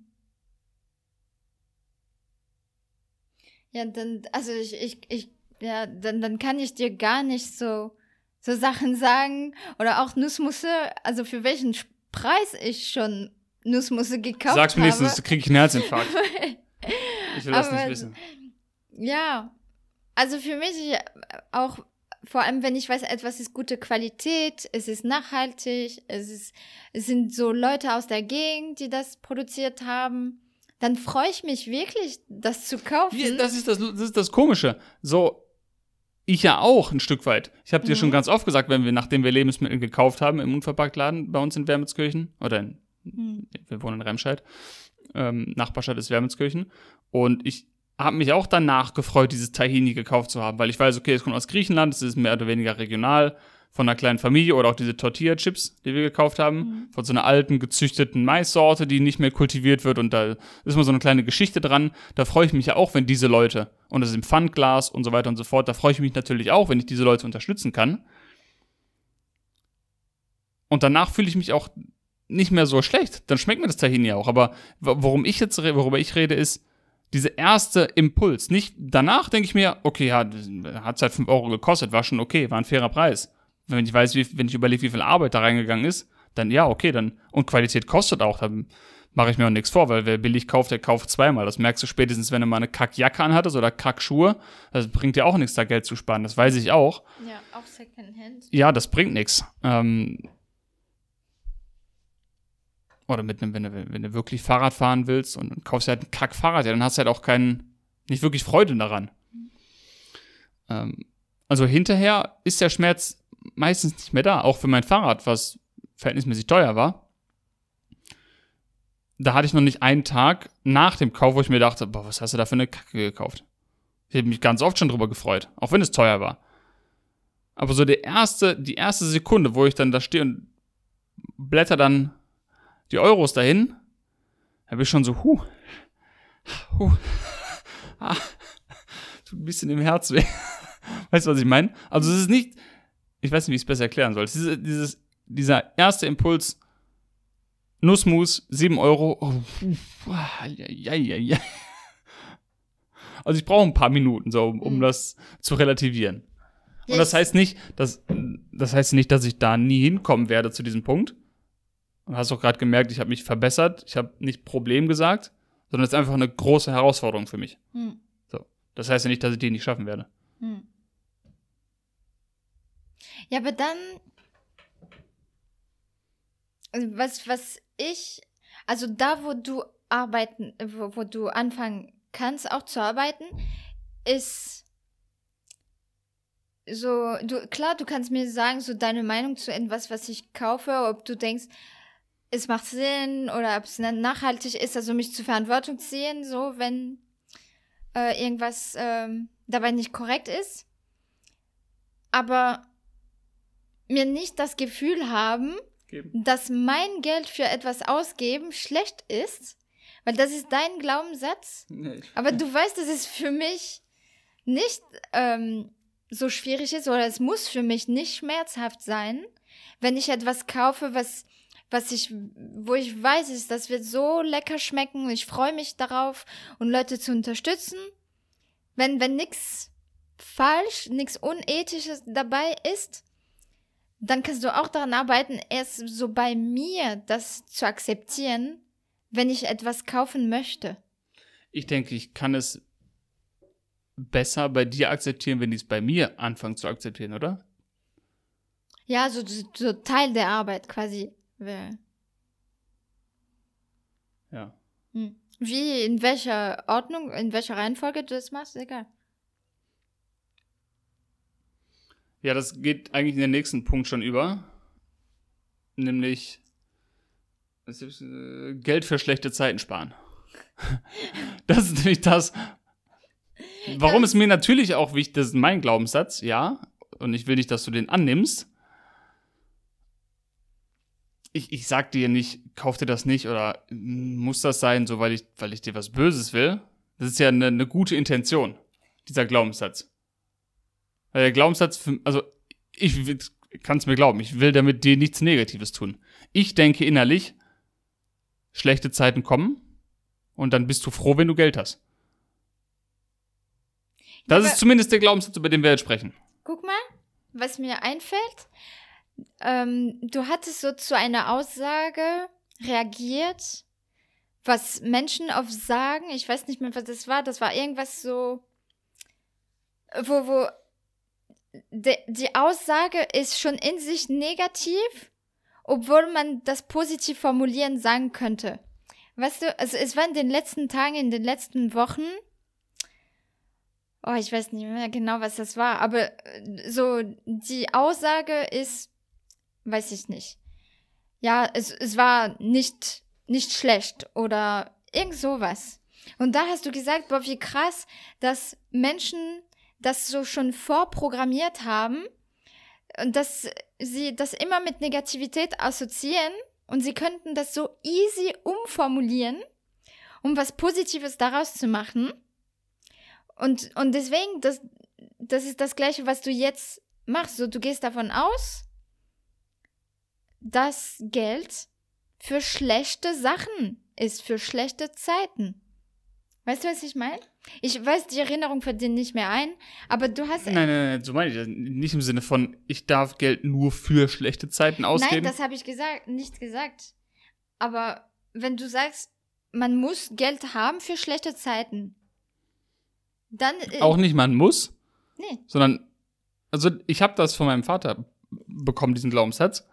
Ja, dann, also ich, ich, ich, ja, dann, dann kann ich dir gar nicht so, so Sachen sagen oder auch Nussmusse, also für welchen Preis ich schon Nussmusse gekauft Sag's mir habe. nächstens, kriege ich einen Herzinfarkt. Ich will das nicht wissen. Ja, also für mich auch, vor allem wenn ich weiß, etwas ist gute Qualität, es ist nachhaltig, es, ist, es sind so Leute aus der Gegend, die das produziert haben, dann freue ich mich wirklich, das zu kaufen. Ja, das, ist das, das ist das Komische. So, ich ja auch ein Stück weit. Ich habe dir Mhm. schon ganz oft gesagt, wenn wir, nachdem wir Lebensmittel gekauft haben im Unverpacktladen bei uns in Wermelskirchen, oder in. Wir wohnen in Remscheid, ähm, Nachbarstadt ist Wermelskirchen, und ich habe mich auch danach gefreut, dieses Tahini gekauft zu haben, weil ich weiß, okay, es kommt aus Griechenland, es ist mehr oder weniger regional, von einer kleinen Familie oder auch diese Tortilla-Chips, die wir gekauft haben, Mhm. von so einer alten, gezüchteten Maissorte, die nicht mehr kultiviert wird und da ist mal so eine kleine Geschichte dran. Da freue ich mich ja auch, wenn diese Leute, und das ist im Pfandglas und so weiter und so fort, da freue ich mich natürlich auch, wenn ich diese Leute unterstützen kann. Und danach fühle ich mich auch nicht mehr so schlecht. Dann schmeckt mir das Tahini auch. Aber worum ich jetzt, worüber ich rede, ist dieser erste Impuls. Nicht danach denke ich mir, okay, ja, hat es halt 5 Euro gekostet, war schon okay, war ein fairer Preis. Wenn ich weiß, wie, wenn ich überlege, wie viel Arbeit da reingegangen ist, dann ja, okay, dann, und Qualität kostet auch, dann mache ich mir auch nichts vor, weil wer billig kauft, der kauft zweimal. Das merkst du spätestens, wenn du mal eine Kackjacke anhattest oder Kackschuhe. Das bringt dir auch nichts, da Geld zu sparen. Das weiß ich auch. Ja, auch Secondhand. Ja, das bringt nichts. Ähm, oder mit einem, wenn du, wenn du wirklich Fahrrad fahren willst und, und kaufst halt ein Kackfahrrad, ja, dann hast du halt auch keinen, nicht wirklich Freude daran. Ähm, also hinterher ist der Schmerz meistens nicht mehr da, auch für mein Fahrrad, was verhältnismäßig teuer war. Da hatte ich noch nicht einen Tag nach dem Kauf, wo ich mir dachte, boah, was hast du da für eine Kacke gekauft? Ich habe mich ganz oft schon drüber gefreut, auch wenn es teuer war. Aber so der erste, die erste Sekunde, wo ich dann da stehe und blätter dann die Euros dahin, da bin ich schon so, huh, huh, ah, tut ein bisschen im Herz weh. Weißt du, was ich meine? Also es ist nicht, ich weiß nicht, wie ich es besser erklären soll. Dieses, dieses, dieser erste Impuls, Nussmus, 7 Euro, oh, ja, ja, ja, ja. Also ich brauche ein paar Minuten, so, um, um Mhm. das zu relativieren. Und das heißt nicht, dass, das heißt nicht, dass ich da nie hinkommen werde zu diesem Punkt. Du hast auch gerade gemerkt, ich habe mich verbessert. Ich habe nicht Problem gesagt, sondern es ist einfach eine große Herausforderung für mich. Hm. Das heißt ja nicht, dass ich die nicht schaffen werde. Hm. Ja, aber dann, also was, was ich, also da, wo du arbeiten, wo, wo du anfangen kannst, auch zu arbeiten, ist so, du, klar, du kannst mir sagen, so deine Meinung zu etwas, was ich kaufe, ob du denkst, es macht Sinn oder ob es nachhaltig ist, also mich zur Verantwortung ziehen, so, wenn äh, irgendwas ähm, dabei nicht korrekt ist. Aber mir nicht das Gefühl haben, dass mein Geld für etwas ausgeben schlecht ist, weil das ist dein Glaubenssatz. Aber du weißt, dass es für mich nicht ähm, so schwierig ist oder es muss für mich nicht schmerzhaft sein, wenn ich etwas kaufe, was was ich, wo ich weiß, ist, das wird so lecker schmecken und ich freue mich darauf und Leute zu unterstützen. Wenn, wenn nichts falsch, nichts Unethisches dabei ist, dann kannst du auch daran arbeiten, erst so bei mir das zu akzeptieren, wenn ich etwas kaufen möchte. Ich denke, ich kann es besser bei dir akzeptieren, wenn ich es bei mir anfange zu akzeptieren, oder? Ja, so, so Teil der Arbeit quasi. Wer- Ja. Hm. Wie, in welcher Ordnung, in welcher Reihenfolge du das machst, egal. Ja, das geht eigentlich in den nächsten Punkt schon über. Nämlich äh, Geld für schlechte Zeiten sparen. das ist nämlich das, warum es mir natürlich auch wichtig das ist mein Glaubenssatz, ja. Und ich will nicht, dass du den annimmst. Ich, ich sag dir nicht, kauf dir das nicht oder mm, muss das sein, so weil ich, weil ich dir was Böses will. Das ist ja eine, eine gute Intention, dieser Glaubenssatz. Weil der Glaubenssatz, für, also ich kann es mir glauben, ich will damit dir nichts Negatives tun. Ich denke innerlich, schlechte Zeiten kommen und dann bist du froh, wenn du Geld hast. Das Ja, ist zumindest der Glaubenssatz, über den wir jetzt sprechen. Guck mal, was mir einfällt. Ähm, du hattest so zu einer Aussage reagiert, was Menschen oft sagen. Ich weiß nicht mehr, was das war. Das war irgendwas so, wo, wo de, die Aussage ist schon in sich negativ, obwohl man das positiv formulieren sagen könnte. weißt du, also es war in den letzten Tagen, in den letzten Wochen, oh, ich weiß nicht mehr genau, was das war, aber äh, so die Aussage ist, weiß ich nicht. Ja, es, es war nicht, nicht schlecht oder irgend sowas. Und da hast du gesagt, boah, wie krass, dass Menschen das so schon vorprogrammiert haben und dass sie das immer mit Negativität assoziieren und sie könnten das so easy umformulieren, um was Positives daraus zu machen. Und, und deswegen, das, das ist das Gleiche, was du jetzt machst. So, du gehst davon aus, dass Geld für schlechte Sachen ist, für schlechte Zeiten. Weißt du, was ich meine? Ich weiß, die Erinnerung fällt dir nicht mehr ein, aber du hast. Nein, nein, nein, so meine ich das. Nicht im Sinne von, ich darf Geld nur für schlechte Zeiten ausgeben. Nein, das habe ich gesagt, nicht gesagt. Aber wenn du sagst, man muss Geld haben für schlechte Zeiten, dann. Äh, Auch nicht, man muss. Nee. Sondern, also ich habe das von meinem Vater bekommen, diesen Glaubenssatz.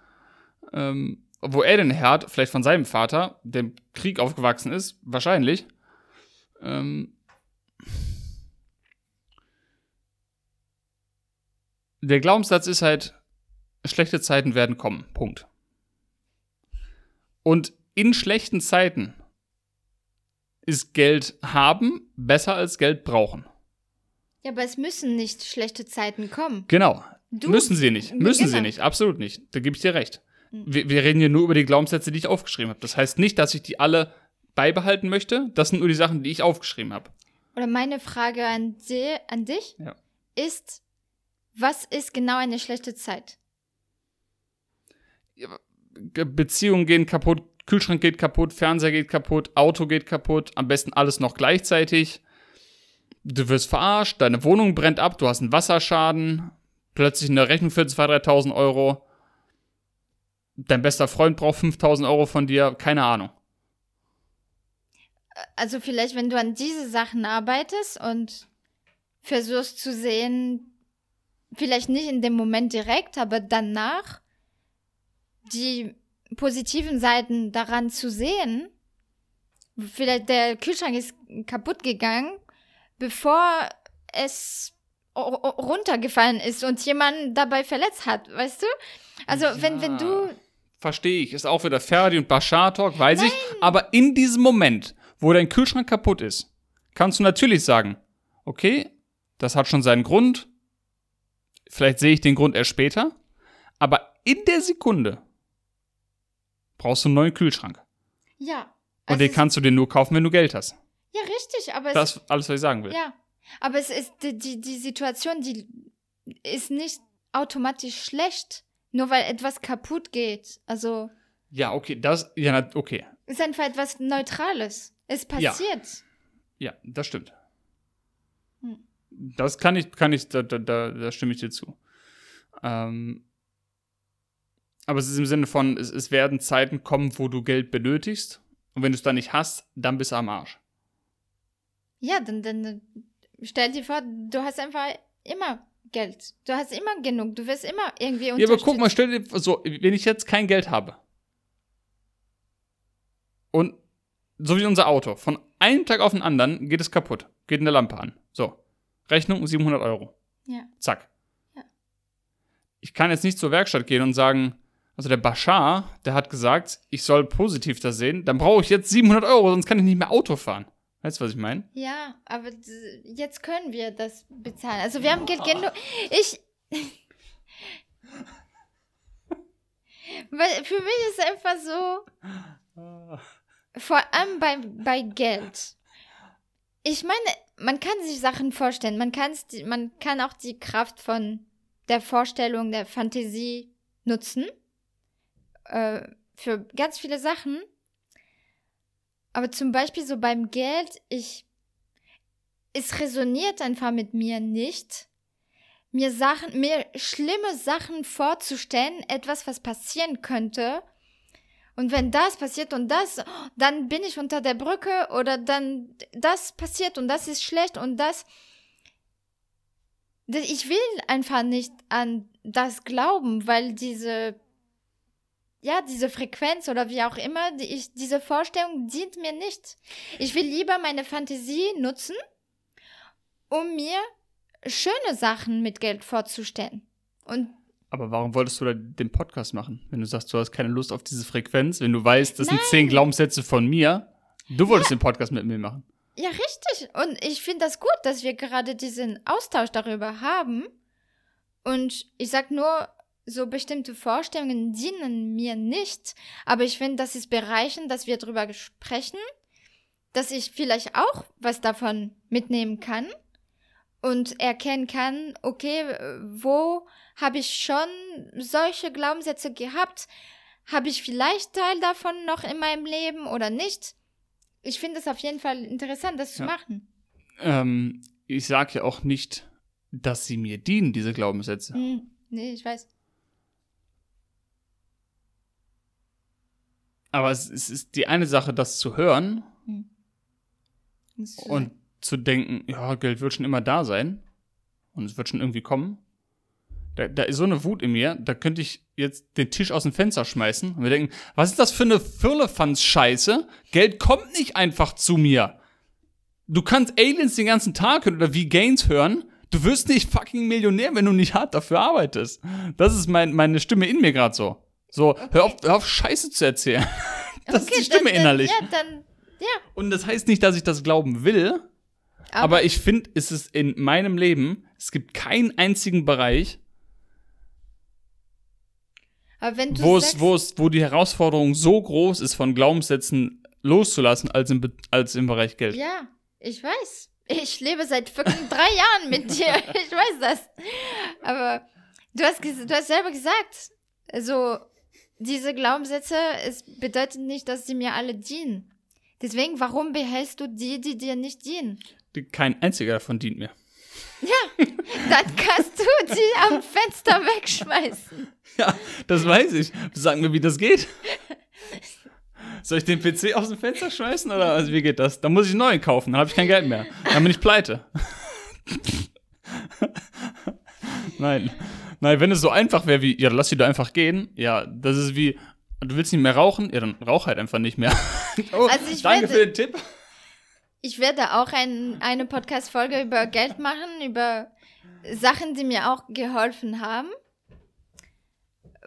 Ähm, wo er den hat, vielleicht von seinem Vater, der im Krieg aufgewachsen ist, wahrscheinlich. Ähm, der Glaubenssatz ist halt, schlechte Zeiten werden kommen. Punkt. Und in schlechten Zeiten ist Geld haben besser als Geld brauchen. Ja, aber es müssen nicht schlechte Zeiten kommen. Genau. Du- müssen sie nicht. Müssen sie Genau. nicht. Absolut nicht. Da gebe ich dir recht. Mhm. Wir, wir reden hier nur über die Glaubenssätze, die ich aufgeschrieben habe. Das heißt nicht, dass ich die alle beibehalten möchte. Das sind nur die Sachen, die ich aufgeschrieben habe. Oder meine Frage an, di an dich Ja. ist, was ist genau eine schlechte Zeit? Ge- Beziehungen gehen kaputt, Kühlschrank geht kaputt, Fernseher geht kaputt, Auto geht kaputt, am besten alles noch gleichzeitig. Du wirst verarscht, deine Wohnung brennt ab, du hast einen Wasserschaden, plötzlich eine Rechnung für 2.000, 3.000 Euro. Dein bester Freund braucht 5.000 Euro von dir, keine Ahnung. Also vielleicht, wenn du an diese Sachen arbeitest und versuchst zu sehen, vielleicht nicht in dem Moment direkt, aber danach die positiven Seiten daran zu sehen. Vielleicht der Kühlschrank ist kaputt gegangen, bevor es runtergefallen ist und jemand dabei verletzt hat, weißt du? Also wenn, wenn du Verstehe ich, ist auch wieder Ferdi und Bashar Talk, weiß ich. Aber in diesem Moment, wo dein Kühlschrank kaputt ist, kannst du natürlich sagen, okay, das hat schon seinen Grund. Vielleicht sehe ich den Grund erst später. Aber in der Sekunde brauchst du einen neuen Kühlschrank. ja. Und also den es- kannst du dir nur kaufen, wenn du Geld hast. ja, richtig, aber es Das ist alles, was ich sagen will. Ja, aber es ist die, die, die Situation, die ist nicht automatisch schlecht, nur weil etwas kaputt geht. Also Ja, okay, das, ja, okay. ist einfach etwas Neutrales. Es Ja. passiert. Ja, das stimmt. Hm. Das kann ich, kann ich, da, da, da, stimme ich dir zu. Ähm, aber es ist im Sinne von, es, es werden Zeiten kommen, wo du Geld benötigst. Und wenn du es dann nicht hast, dann bist du am Arsch. Ja, dann, dann stell dir vor, du hast einfach immer Geld. Du hast immer genug. Du wirst immer irgendwie Ja, aber guck mal, unterstützt. stell dir so, wenn ich jetzt kein Geld habe und so wie unser Auto, von einem Tag auf den anderen geht es kaputt, geht eine Lampe an. So, Rechnung 700 Euro. Ja. Zack. Ja. Ich kann jetzt nicht zur Werkstatt gehen und sagen, also der Bashar, der hat gesagt, ich soll positiv das sehen, dann brauche ich jetzt 700 Euro, sonst kann ich nicht mehr Auto fahren. Weißt du, was ich meine? Ja, aber jetzt können wir das bezahlen. Also wir haben Geld genug. Ich. Weil für mich ist einfach so, vor allem bei, bei Geld. Ich meine, man kann sich Sachen vorstellen. Man, kann's, man kann auch die Kraft von der Vorstellung, der Fantasie nutzen. Äh, für ganz viele Sachen. Aber zum Beispiel so beim Geld, ich, es resoniert einfach mit mir nicht, mir Sachen, mir schlimme Sachen vorzustellen, etwas, was passieren könnte. Und wenn das passiert und das, dann bin ich unter der Brücke oder dann das passiert und das ist schlecht und das. Ich will einfach nicht an das glauben, weil diese ja, diese Frequenz oder wie auch immer, die ich, diese Vorstellung dient mir nicht. Ich will lieber meine Fantasie nutzen, um mir schöne Sachen mit Geld vorzustellen. Und Aber warum wolltest du da den Podcast machen? Wenn du sagst, du hast keine Lust auf diese Frequenz, wenn du weißt, das sind Nein. zehn Glaubenssätze von mir, du wolltest den Podcast mit mir machen. ja, richtig. Und ich finde das gut, dass wir gerade diesen Austausch darüber haben. Und ich sag nur, so bestimmte Vorstellungen dienen mir nicht. Aber ich finde, das ist bereichend, dass wir darüber sprechen, dass ich vielleicht auch was davon mitnehmen kann und erkennen kann, okay, wo habe ich schon solche Glaubenssätze gehabt? Habe ich vielleicht Teil davon noch in meinem Leben oder nicht? Ich finde es auf jeden Fall interessant, das zu Ja. machen. Ähm, ich sage ja auch nicht, dass sie mir dienen, diese Glaubenssätze. Hm, nee, ich weiß. Aber es, es ist die eine Sache, das zu hören ist- und zu denken, ja, Geld wird schon immer da sein und es wird schon irgendwie kommen. Da, da ist so eine Wut in mir, da könnte ich jetzt den Tisch aus dem Fenster schmeißen und wir denken, was ist das für eine Firlefanz-Scheiße? Geld kommt nicht einfach zu mir. Du kannst Aliens den ganzen Tag hören oder wie Gaines hören. Du wirst nicht fucking Millionär, wenn du nicht hart dafür arbeitest. Das ist mein, meine Stimme in mir gerade so. So, hör, auf, hör auf, Scheiße zu erzählen. Das ist die Stimme dann, innerlich. Ja, dann, ja. Und das heißt nicht, dass ich das glauben will, aber, ich finde, es ist in meinem Leben, es gibt keinen einzigen Bereich, aber wenn du wo es, wo es, wo die Herausforderung so groß ist, von Glaubenssätzen loszulassen, als im, als im Bereich Geld. Ja, ich weiß. Ich lebe seit fucking drei Jahren mit dir. Ich weiß das. Aber du hast, du hast selber gesagt, also diese Glaubenssätze, es bedeutet nicht, dass sie mir alle dienen. Deswegen, warum behältst du die, die dir nicht dienen? Kein einziger davon dient mir. Dann kannst du die am Fenster wegschmeißen. Ja, das weiß ich. Sag mir, wie das geht. Soll ich den PC aus dem Fenster schmeißen oder also wie geht das? Dann muss ich einen neuen kaufen, dann habe ich kein Geld mehr. Dann bin ich pleite. Nein. Nein, wenn es so einfach wäre wie, ja, lass sie da einfach gehen. Ja, das ist wie, du willst nicht mehr rauchen? Ja, dann rauch halt einfach nicht mehr. Oh, Also ich danke werde- für den Tipp. Ich werde auch ein, eine Podcast-Folge über Geld machen, über Sachen, die mir auch geholfen haben.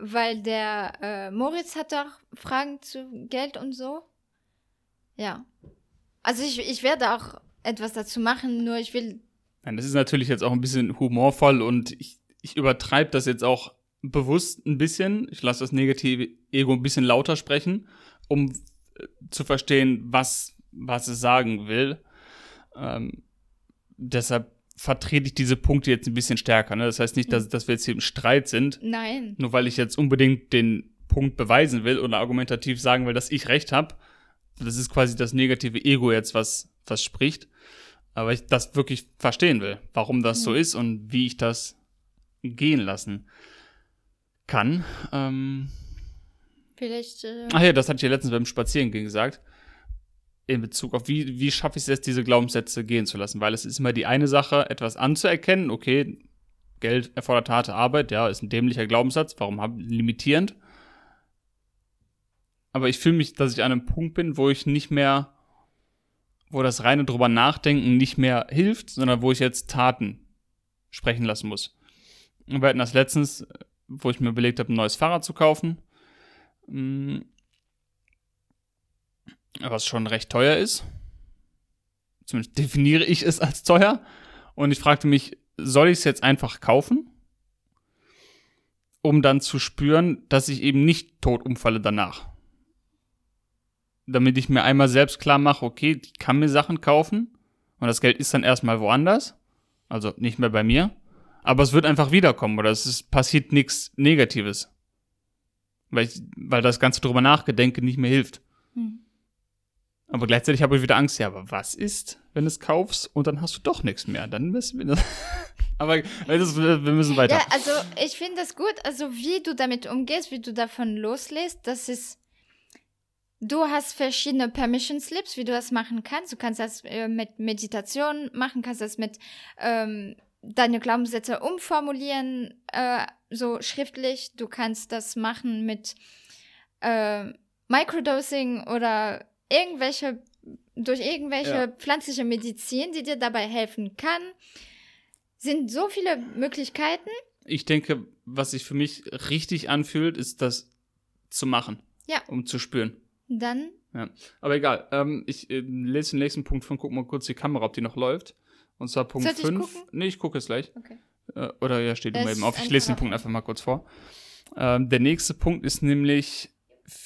Weil der äh, Moritz hat auch Fragen zu Geld und so. Ja. Also ich, ich werde auch etwas dazu machen, nur ich will. Nein, das ist natürlich jetzt auch ein bisschen humorvoll und ich, ich übertreibe das jetzt auch bewusst ein bisschen. Ich lasse das negative Ego ein bisschen lauter sprechen, um äh, zu verstehen, was, was es sagen will. Ähm, deshalb vertrete ich diese Punkte jetzt ein bisschen stärker. Ne? Das heißt nicht, dass, dass wir jetzt hier im Streit sind, Nein. nur weil ich jetzt unbedingt den Punkt beweisen will oder argumentativ sagen will, dass ich recht habe. Das ist quasi das negative Ego jetzt, was, was spricht. Aber ich das wirklich verstehen will, warum das so ist und wie ich das gehen lassen kann. Ähm, Vielleicht. Äh, ach ja, das hatte ich ja letztens beim Spazierengehen gesagt. In Bezug auf, wie, wie schaffe ich es jetzt, diese Glaubenssätze gehen zu lassen? Weil es ist immer die eine Sache, etwas anzuerkennen. Okay, Geld erfordert harte Arbeit, ja, ist ein dämlicher Glaubenssatz. Warum limitierend? Aber ich fühle mich, dass ich an einem Punkt bin, wo ich nicht mehr, wo das reine drüber nachdenken nicht mehr hilft, sondern wo ich jetzt Taten sprechen lassen muss. Wir hatten das letztens, wo ich mir überlegt habe, ein neues Fahrrad zu kaufen. Mm. Was schon recht teuer ist. Zumindest definiere ich es als teuer. Und ich fragte mich, soll ich es jetzt einfach kaufen? Um dann zu spüren, dass ich eben nicht tot umfalle danach. Damit ich mir einmal selbst klar mache, okay, ich kann mir Sachen kaufen und das Geld ist dann erstmal woanders. Also nicht mehr bei mir. Aber es wird einfach wiederkommen oder es ist, passiert nichts Negatives. Weil, ich, weil das ganze drüber nachgedenke nicht mehr hilft. Hm. Aber gleichzeitig habe ich wieder Angst, ja, aber was ist, wenn du es kaufst und dann hast du doch nichts mehr? Dann müssen wir das. aber das, wir müssen weiter. Ja, also ich finde das gut. Also wie du damit umgehst, wie du davon loslässt, das ist. Du hast verschiedene Permission Slips, wie du das machen kannst. Du kannst das äh, mit Meditation machen, kannst das mit ähm, deine Glaubenssätze umformulieren, äh, so schriftlich. Du kannst das machen mit äh, Microdosing oder irgendwelche durch irgendwelche Ja. pflanzliche Medizin, die dir dabei helfen kann. Sind so viele Möglichkeiten. Ich denke, was sich für mich richtig anfühlt, ist das zu machen. Ja. Um zu spüren. Dann Ja. Aber egal. Ähm, ich äh, lese den nächsten Punkt von, guck mal kurz die Kamera, ob die noch läuft. Und zwar Punkt Sollte ich 5. gucken? Nee, ich gucke es gleich. Okay. Äh, oder ja, steht Es immer eben auf. Ich lese den Punkt einfach mal kurz vor. Ähm, der nächste Punkt ist nämlich,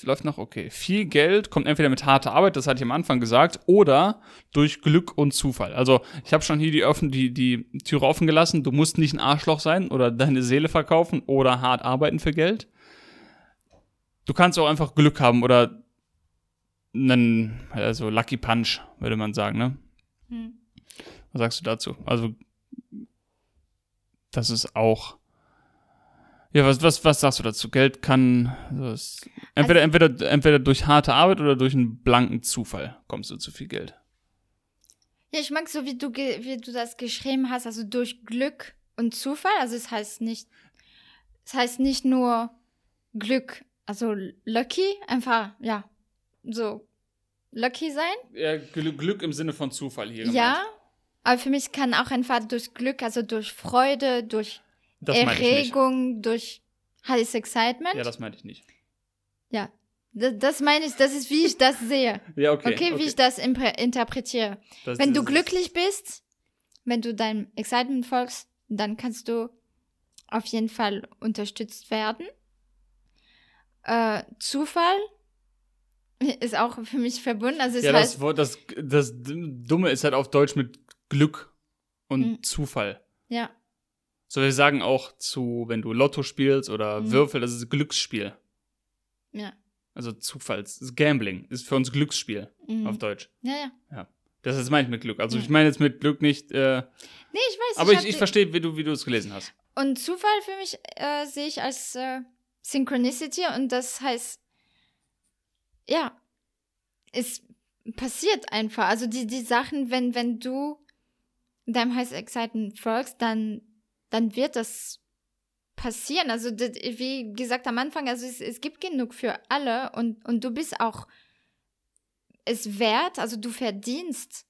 läuft noch, okay. Viel Geld kommt entweder mit harter Arbeit, das hatte ich am Anfang gesagt, oder durch Glück und Zufall. Also, ich habe schon hier die, offen, die, die Türe offen gelassen. Du musst nicht ein Arschloch sein oder deine Seele verkaufen oder hart arbeiten für Geld. Du kannst auch einfach Glück haben oder einen, also Lucky Punch, würde man sagen, ne? Hm. Was sagst du dazu? Also, das ist auch. Ja, was, was, was sagst du dazu? Geld kann. Also es, entweder, entweder, entweder durch harte Arbeit oder durch einen blanken Zufall kommst du zu viel Geld. Ja, ich mag so, wie du, wie du das geschrieben hast, also durch Glück und Zufall. Also es heißt nicht, es heißt nicht nur Glück, also lucky, einfach, ja, so lucky sein. Ja, Glück, Glück im Sinne von Zufall hier. Ja, aber für mich kann auch einfach durch Glück, also durch Freude, durch Das meine. Erregung, durch heißes Excitement. Ja, das meinte ich nicht. ja. Das, das meine ich, das ist, wie ich das sehe. Ja, okay. Okay, wie ich das interpretiere. Das Wenn du glücklich bist, wenn du deinem Excitement folgst, dann kannst du auf jeden Fall unterstützt werden. Äh, Zufall ist auch für mich verbunden. Also Ja, heißt, das, Wort- das, das Dumme ist halt auf Deutsch mit Glück und Mhm. Zufall. ja, So, wir sagen auch zu, wenn du Lotto spielst oder Mhm. Würfel, das ist Glücksspiel. ja. Also Zufalls, ist Gambling ist für uns Glücksspiel Mhm. auf Deutsch. Ja, ja. Das ist meine ich mit Glück. Also Ja. ich meine jetzt mit Glück nicht, äh, Nee, ich weiß aber ich, ich die- verstehe, wie du, wie du es gelesen hast. Und Zufall für mich äh, sehe ich als äh, Synchronicity und das heißt, ja, es passiert einfach. Also die, die Sachen, wenn, wenn du deinem High Excitement folgst, dann, dann wird das passieren. Also das, wie gesagt am Anfang, also es, es gibt genug für alle und, und du bist auch es wert, also du verdienst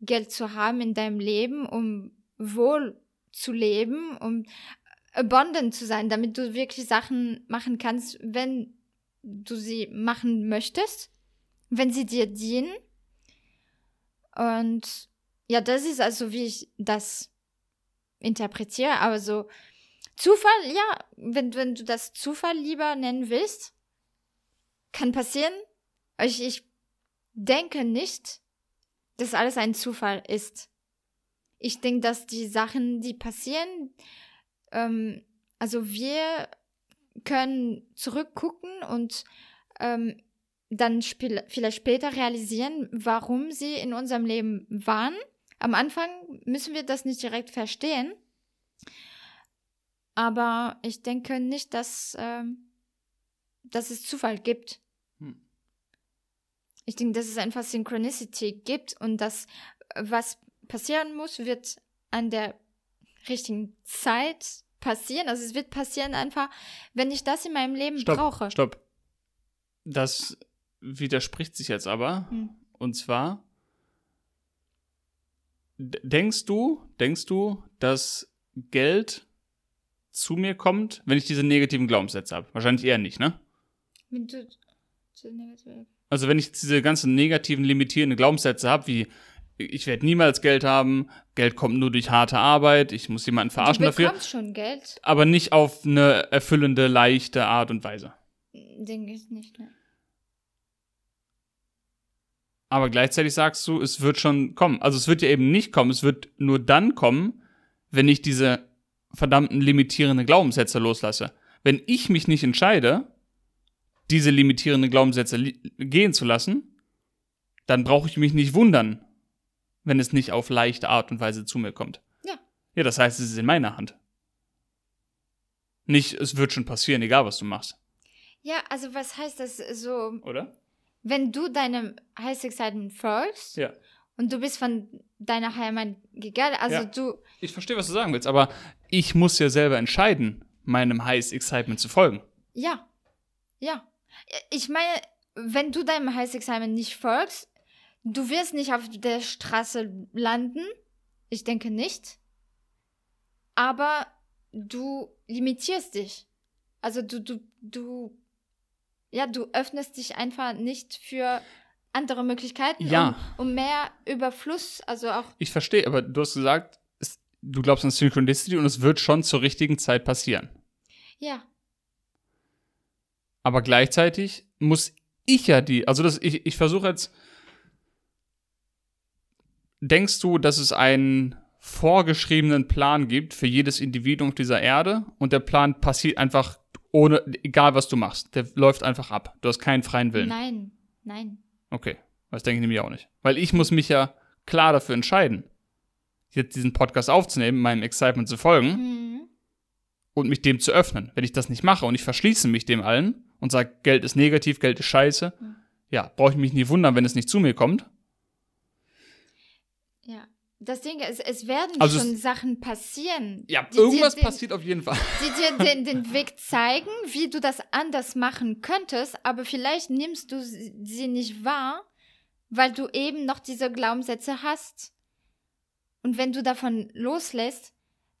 Geld zu haben in deinem Leben, um wohl zu leben, um abundant zu sein, damit du wirklich Sachen machen kannst, wenn du sie machen möchtest, wenn sie dir dienen. Und ja, das ist also, wie ich das interpretiere. Aber so Zufall, ja, wenn, wenn du das Zufall lieber nennen willst, kann passieren. Ich, ich denke nicht, dass alles ein Zufall ist. Ich denke, dass die Sachen, die passieren, ähm, also wir können zurückgucken und ähm, dann vielleicht später realisieren, warum sie in unserem Leben waren. Am Anfang müssen wir das nicht direkt verstehen. Aber ich denke nicht, dass, ähm, dass es Zufall gibt. Hm. Ich denke, dass es einfach Synchronicity gibt und dass äh, was passieren muss, wird an der richtigen Zeit passieren. Also es wird passieren einfach, wenn ich das in meinem Leben Stopp, brauche. stopp. Das widerspricht sich jetzt aber. Hm. Und zwar, denkst du, denkst du, dass Geld zu mir kommt, wenn ich diese negativen Glaubenssätze habe? Wahrscheinlich eher nicht, ne? Also wenn ich jetzt diese ganzen negativen, limitierenden Glaubenssätze habe, wie ich werde niemals Geld haben, Geld kommt nur durch harte Arbeit, ich muss jemanden verarschen du dafür, schon Geld, aber nicht auf eine erfüllende, leichte Art und Weise. denke ich nicht. Ne? Aber gleichzeitig sagst du, es wird schon kommen. Also es wird ja eben nicht kommen, es wird nur dann kommen, wenn ich diese verdammten limitierenden Glaubenssätze loslasse. Wenn ich mich nicht entscheide, diese limitierenden Glaubenssätze li gehen zu lassen, dann brauche ich mich nicht wundern, wenn es nicht auf leichte Art und Weise zu mir kommt. Ja. Ja, das heißt, es ist in meiner Hand. Nicht, es wird schon passieren, egal was du machst. Ja, also was heißt das so, Oder? Wenn du deinem Excitement folgst Ja. und du bist von deiner Heimat gegangen, also Ja. du, Ich verstehe, was du sagen willst, aber ich muss ja selber entscheiden, meinem Highest Excitement zu folgen. ja, ja. Ich meine, wenn du deinem Heißexamen nicht folgst, du wirst nicht auf der Straße landen. Ich denke nicht. Aber du limitierst dich. Also du, du, du, ja, du öffnest dich einfach nicht für andere Möglichkeiten, Ja. um, um mehr Überfluss, also auch, Ich verstehe, aber du hast gesagt, es, du glaubst an Synchronicity und es wird schon zur richtigen Zeit passieren. ja, Aber gleichzeitig muss ich ja die, also das, ich, ich versuche jetzt, denkst du, dass es einen vorgeschriebenen Plan gibt für jedes Individuum auf dieser Erde und der Plan passiert einfach ohne, egal was du machst, der läuft einfach ab. Du hast keinen freien Willen. nein, nein. Okay, das denke ich nämlich auch nicht. Weil ich muss mich ja klar dafür entscheiden, jetzt diesen Podcast aufzunehmen, meinem Excitement zu folgen Mhm. und mich dem zu öffnen. Wenn ich das nicht mache und ich verschließe mich dem allen und sage, Geld ist negativ, Geld ist scheiße, Mhm. ja, brauche ich mich nicht wundern, wenn es nicht zu mir kommt. Das Ding ist, es werden Also schon es- Sachen passieren. Ja, die- irgendwas die, passiert auf jeden Fall. Die dir den, den Weg zeigen, wie du das anders machen könntest, aber vielleicht nimmst du sie sie nicht wahr, weil du eben noch diese Glaubenssätze hast. Und wenn du davon loslässt,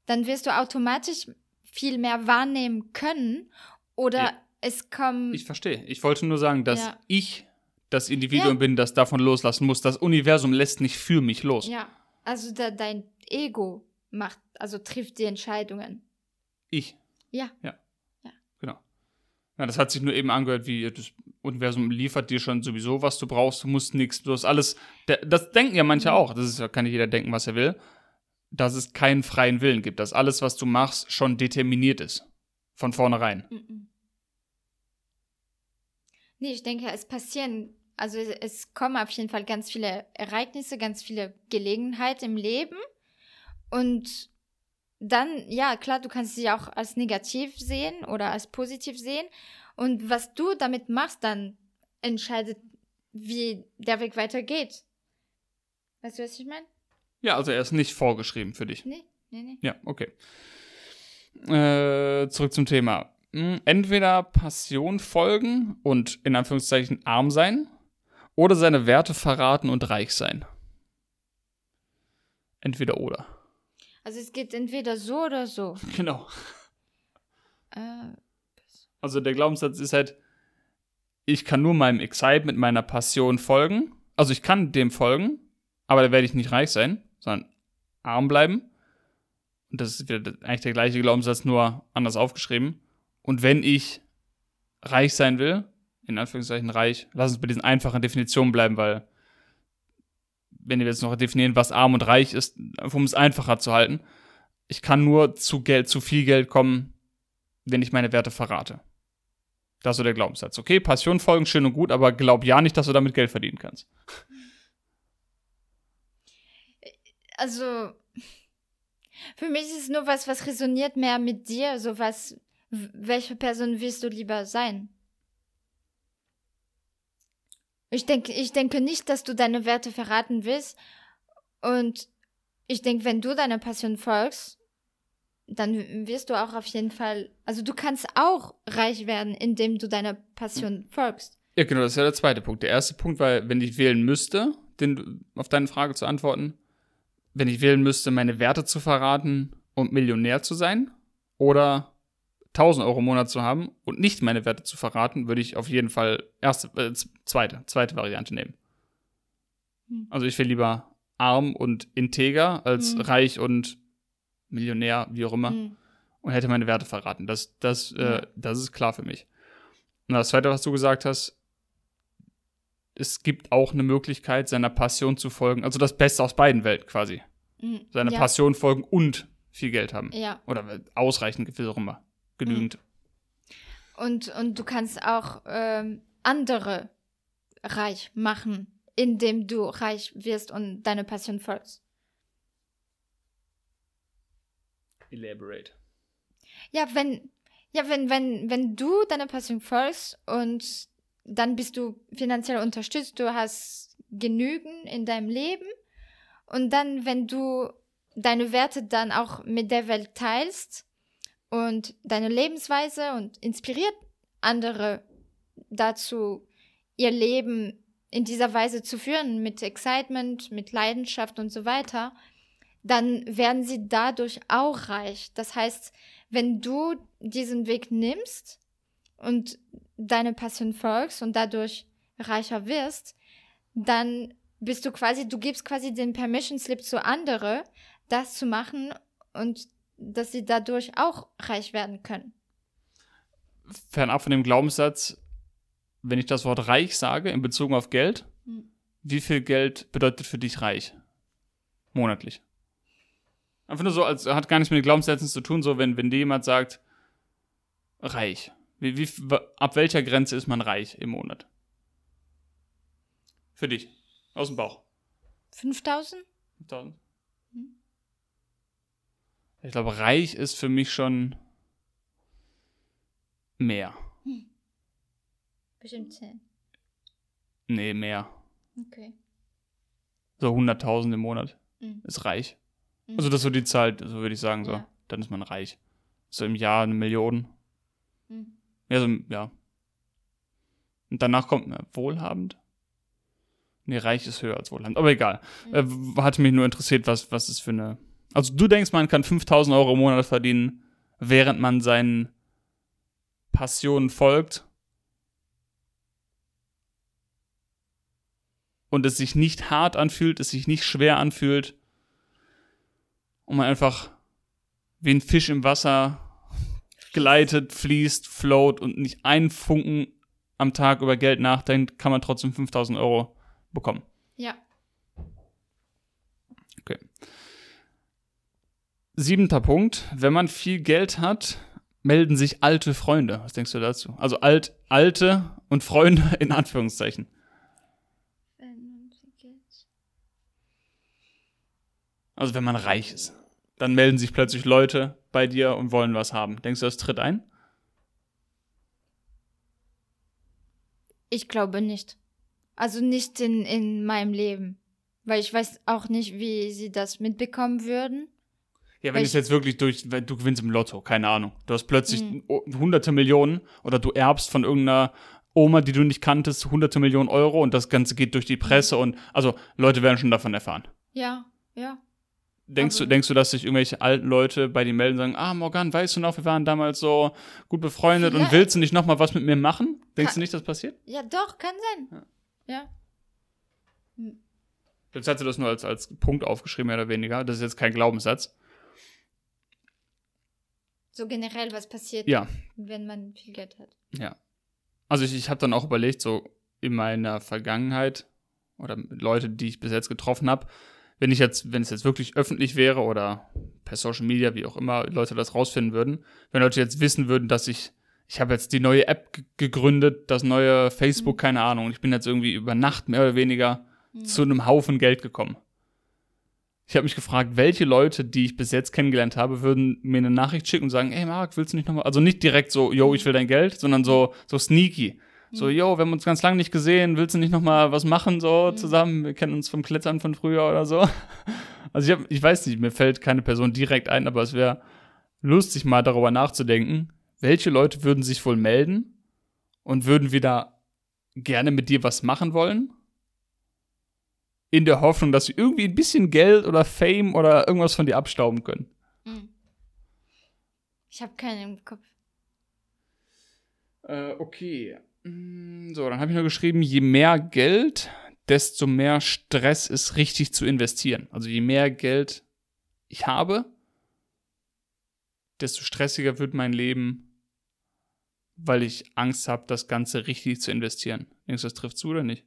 dann wirst du automatisch viel mehr wahrnehmen können oder Ja. es kommen. Ich verstehe. Ich wollte nur sagen, dass Ja. ich das Individuum Ja. bin, das davon loslassen muss. Das Universum lässt nicht für mich los. ja, also da, dein Ego macht, also trifft die Entscheidungen. Ich. Ja. Ja. Ja. Genau. Ja, das hat sich nur eben angehört, wie das Universum liefert dir schon sowieso, was du brauchst. Du musst nichts, du hast alles. Das denken ja manche Mhm. auch. Das ist ja, kann nicht jeder denken, was er will. Dass es keinen freien Willen gibt, dass alles, was du machst, schon determiniert ist. Von vornherein. Mhm. Nee, ich denke, es passieren, also es, kommen auf jeden Fall ganz viele Ereignisse, ganz viele Gelegenheiten im Leben. Und dann, ja, klar, du kannst sie auch als negativ sehen oder als positiv sehen. Und was du damit machst, dann entscheidet, wie der Weg weitergeht. Weißt du, was ich meine? Ja, also er ist nicht vorgeschrieben für dich. Nee, nee, nee. Ja, okay. Äh, zurück zum Thema. Hm, Entweder Passion folgen und in Anführungszeichen arm sein oder seine Werte verraten und reich sein. Entweder oder. Also es geht entweder so oder so. Genau. Äh, Also der Glaubenssatz ist halt, ich kann nur meinem Excitement, meiner Passion folgen. Also ich kann dem folgen, aber da werde ich nicht reich sein, sondern arm bleiben. Und das ist wieder eigentlich der gleiche Glaubenssatz, nur anders aufgeschrieben. Und wenn ich reich sein will, in Anführungszeichen reich, lass uns bei diesen einfachen Definitionen bleiben, weil wenn wir jetzt noch definieren, was arm und reich ist, um es einfacher zu halten, ich kann nur zu Geld, zu viel Geld kommen, wenn ich meine Werte verrate. Das ist so der Glaubenssatz. Okay, Passion folgen, schön und gut, aber glaub ja nicht, dass du damit Geld verdienen kannst. also für mich ist es nur was, was resoniert mehr mit dir, so was, welche Person willst du lieber sein? Ich denke, ich denke nicht, dass du deine Werte verraten willst. Und ich denke, wenn du deiner Passion folgst, dann wirst du auch auf jeden Fall, also du kannst auch reich werden, indem du deiner Passion folgst. Ja, genau, das ist ja der zweite Punkt. Der erste Punkt war, wenn ich wählen müsste, den, auf deine Frage zu antworten, wenn ich wählen müsste, meine Werte zu verraten und Millionär zu sein oder 1000 Euro im Monat zu haben und nicht meine Werte zu verraten, würde ich auf jeden Fall erste, äh, zweite, zweite Variante nehmen. Hm. Also ich will lieber arm und integer als Hm. reich und Millionär, wie auch immer. Hm. und hätte meine Werte verraten. Das, das, äh, Ja. das ist klar für mich. Und das Zweite, was du gesagt hast, es gibt auch eine Möglichkeit, seiner Passion zu folgen. Also das Beste aus beiden Welten quasi. Hm. Seiner ja. Passion folgen und viel Geld haben. Ja. Oder ausreichend, wie auch immer. Genügend. Und, und du kannst auch ähm, andere reich machen, indem du reich wirst und deine Passion folgst. Elaborate. Ja, wenn, ja, wenn, wenn, wenn du deiner Passion folgst und dann bist du finanziell unterstützt, du hast genügend in deinem Leben und dann, wenn du deine Werte dann auch mit der Welt teilst und deine Lebensweise und inspiriert andere dazu, ihr Leben in dieser Weise zu führen, mit Excitement, mit Leidenschaft und so weiter, dann werden sie dadurch auch reich. Das heißt, wenn du diesen Weg nimmst und deine Passion folgst und dadurch reicher wirst, dann bist du quasi, du gibst quasi den Permission Slip zu andere, das zu machen und dass sie dadurch auch reich werden können. Fernab von dem Glaubenssatz, wenn ich das Wort reich sage in Bezug auf Geld, hm. wie viel Geld bedeutet für dich reich? Monatlich. Einfach nur so, als hat gar nichts mit den Glaubenssätzen zu tun, so wenn, wenn dir jemand sagt, reich. Wie, wie, ab welcher Grenze ist man reich im Monat? Für dich. Aus dem Bauch. 5000? 5000. Ich glaube, reich ist für mich schon mehr. Hm. Bestimmt 10. Nee, mehr. Okay. So 100.000 im Monat hm. ist reich. Mhm. Also das ist so die Zahl, so würde ich sagen, so. Ja. Dann ist man reich. So im Jahr eine Million. Mhm. Ja, so, ja. Und danach kommt ne, wohlhabend. Nee, reich ist höher als wohlhabend. Aber egal. Mhm. Äh, hatte mich nur interessiert, was, was ist für eine. Also du denkst, man kann 5000 Euro im Monat verdienen, während man seinen Passionen folgt. Und es sich nicht hart anfühlt, es sich nicht schwer anfühlt und man einfach wie ein Fisch im Wasser gleitet, fließt, float und nicht einen Funken am Tag über Geld nachdenkt, kann man trotzdem 5000 Euro bekommen. Ja. Okay. Siebenter Punkt. Wenn man viel Geld hat, melden sich alte Freunde. Was denkst du dazu? Also alt, alte und Freunde in Anführungszeichen. Also wenn man reich ist dann melden sich plötzlich Leute bei dir und wollen was haben. Denkst du, das tritt ein? Ich glaube nicht. Also nicht in, in meinem Leben. Weil ich weiß auch nicht, wie sie das mitbekommen würden. Ja, wenn es jetzt wirklich durch, wenn du gewinnst im Lotto, keine Ahnung. Du hast plötzlich mhm. hunderte Millionen oder du erbst von irgendeiner Oma, die du nicht kanntest, hunderte Millionen Euro und das Ganze geht durch die Presse und also Leute werden schon davon erfahren. Ja, ja. Denkst du, denkst du, dass sich irgendwelche alten Leute bei dir melden und sagen, ah, Morgan, weißt du noch, wir waren damals so gut befreundet Vielleicht. und willst du nicht nochmal was mit mir machen? Denkst kann, du nicht, das passiert? Ja, doch, kann sein. Ja. ja. Hm. Jetzt hast du das nur als, als Punkt aufgeschrieben, mehr oder weniger. Das ist jetzt kein Glaubenssatz. So generell, was passiert, ja. wenn man viel Geld hat. Ja. Also ich, ich habe dann auch überlegt, so in meiner Vergangenheit oder Leute, die ich bis jetzt getroffen habe, wenn ich jetzt, wenn es jetzt wirklich öffentlich wäre oder per Social Media, wie auch immer, Leute das rausfinden würden, wenn Leute jetzt wissen würden, dass ich, ich habe jetzt die neue App gegründet, das neue Facebook, mhm. keine Ahnung, ich bin jetzt irgendwie über Nacht mehr oder weniger mhm. zu einem Haufen Geld gekommen. Ich habe mich gefragt, welche Leute, die ich bis jetzt kennengelernt habe, würden mir eine Nachricht schicken und sagen, hey Marc, willst du nicht nochmal, also nicht direkt so, yo, ich will dein Geld, sondern so, so sneaky. So, mhm. yo, wir haben uns ganz lange nicht gesehen, willst du nicht noch mal was machen so mhm. zusammen? Wir kennen uns vom Klettern von früher oder so. Also ich, hab, ich weiß nicht, mir fällt keine Person direkt ein, aber es wäre lustig mal darüber nachzudenken, welche Leute würden sich wohl melden und würden wieder gerne mit dir was machen wollen? In der Hoffnung, dass sie irgendwie ein bisschen Geld oder Fame oder irgendwas von dir abstauben können. Mhm. Ich habe keinen im Kopf. Äh, okay. Mm, so, dann habe ich nur geschrieben, je mehr Geld, desto mehr Stress ist richtig zu investieren. Also je mehr Geld ich habe, desto stressiger wird mein Leben, weil ich Angst habe, das Ganze richtig zu investieren. Denkst du, das trifft zu oder nicht?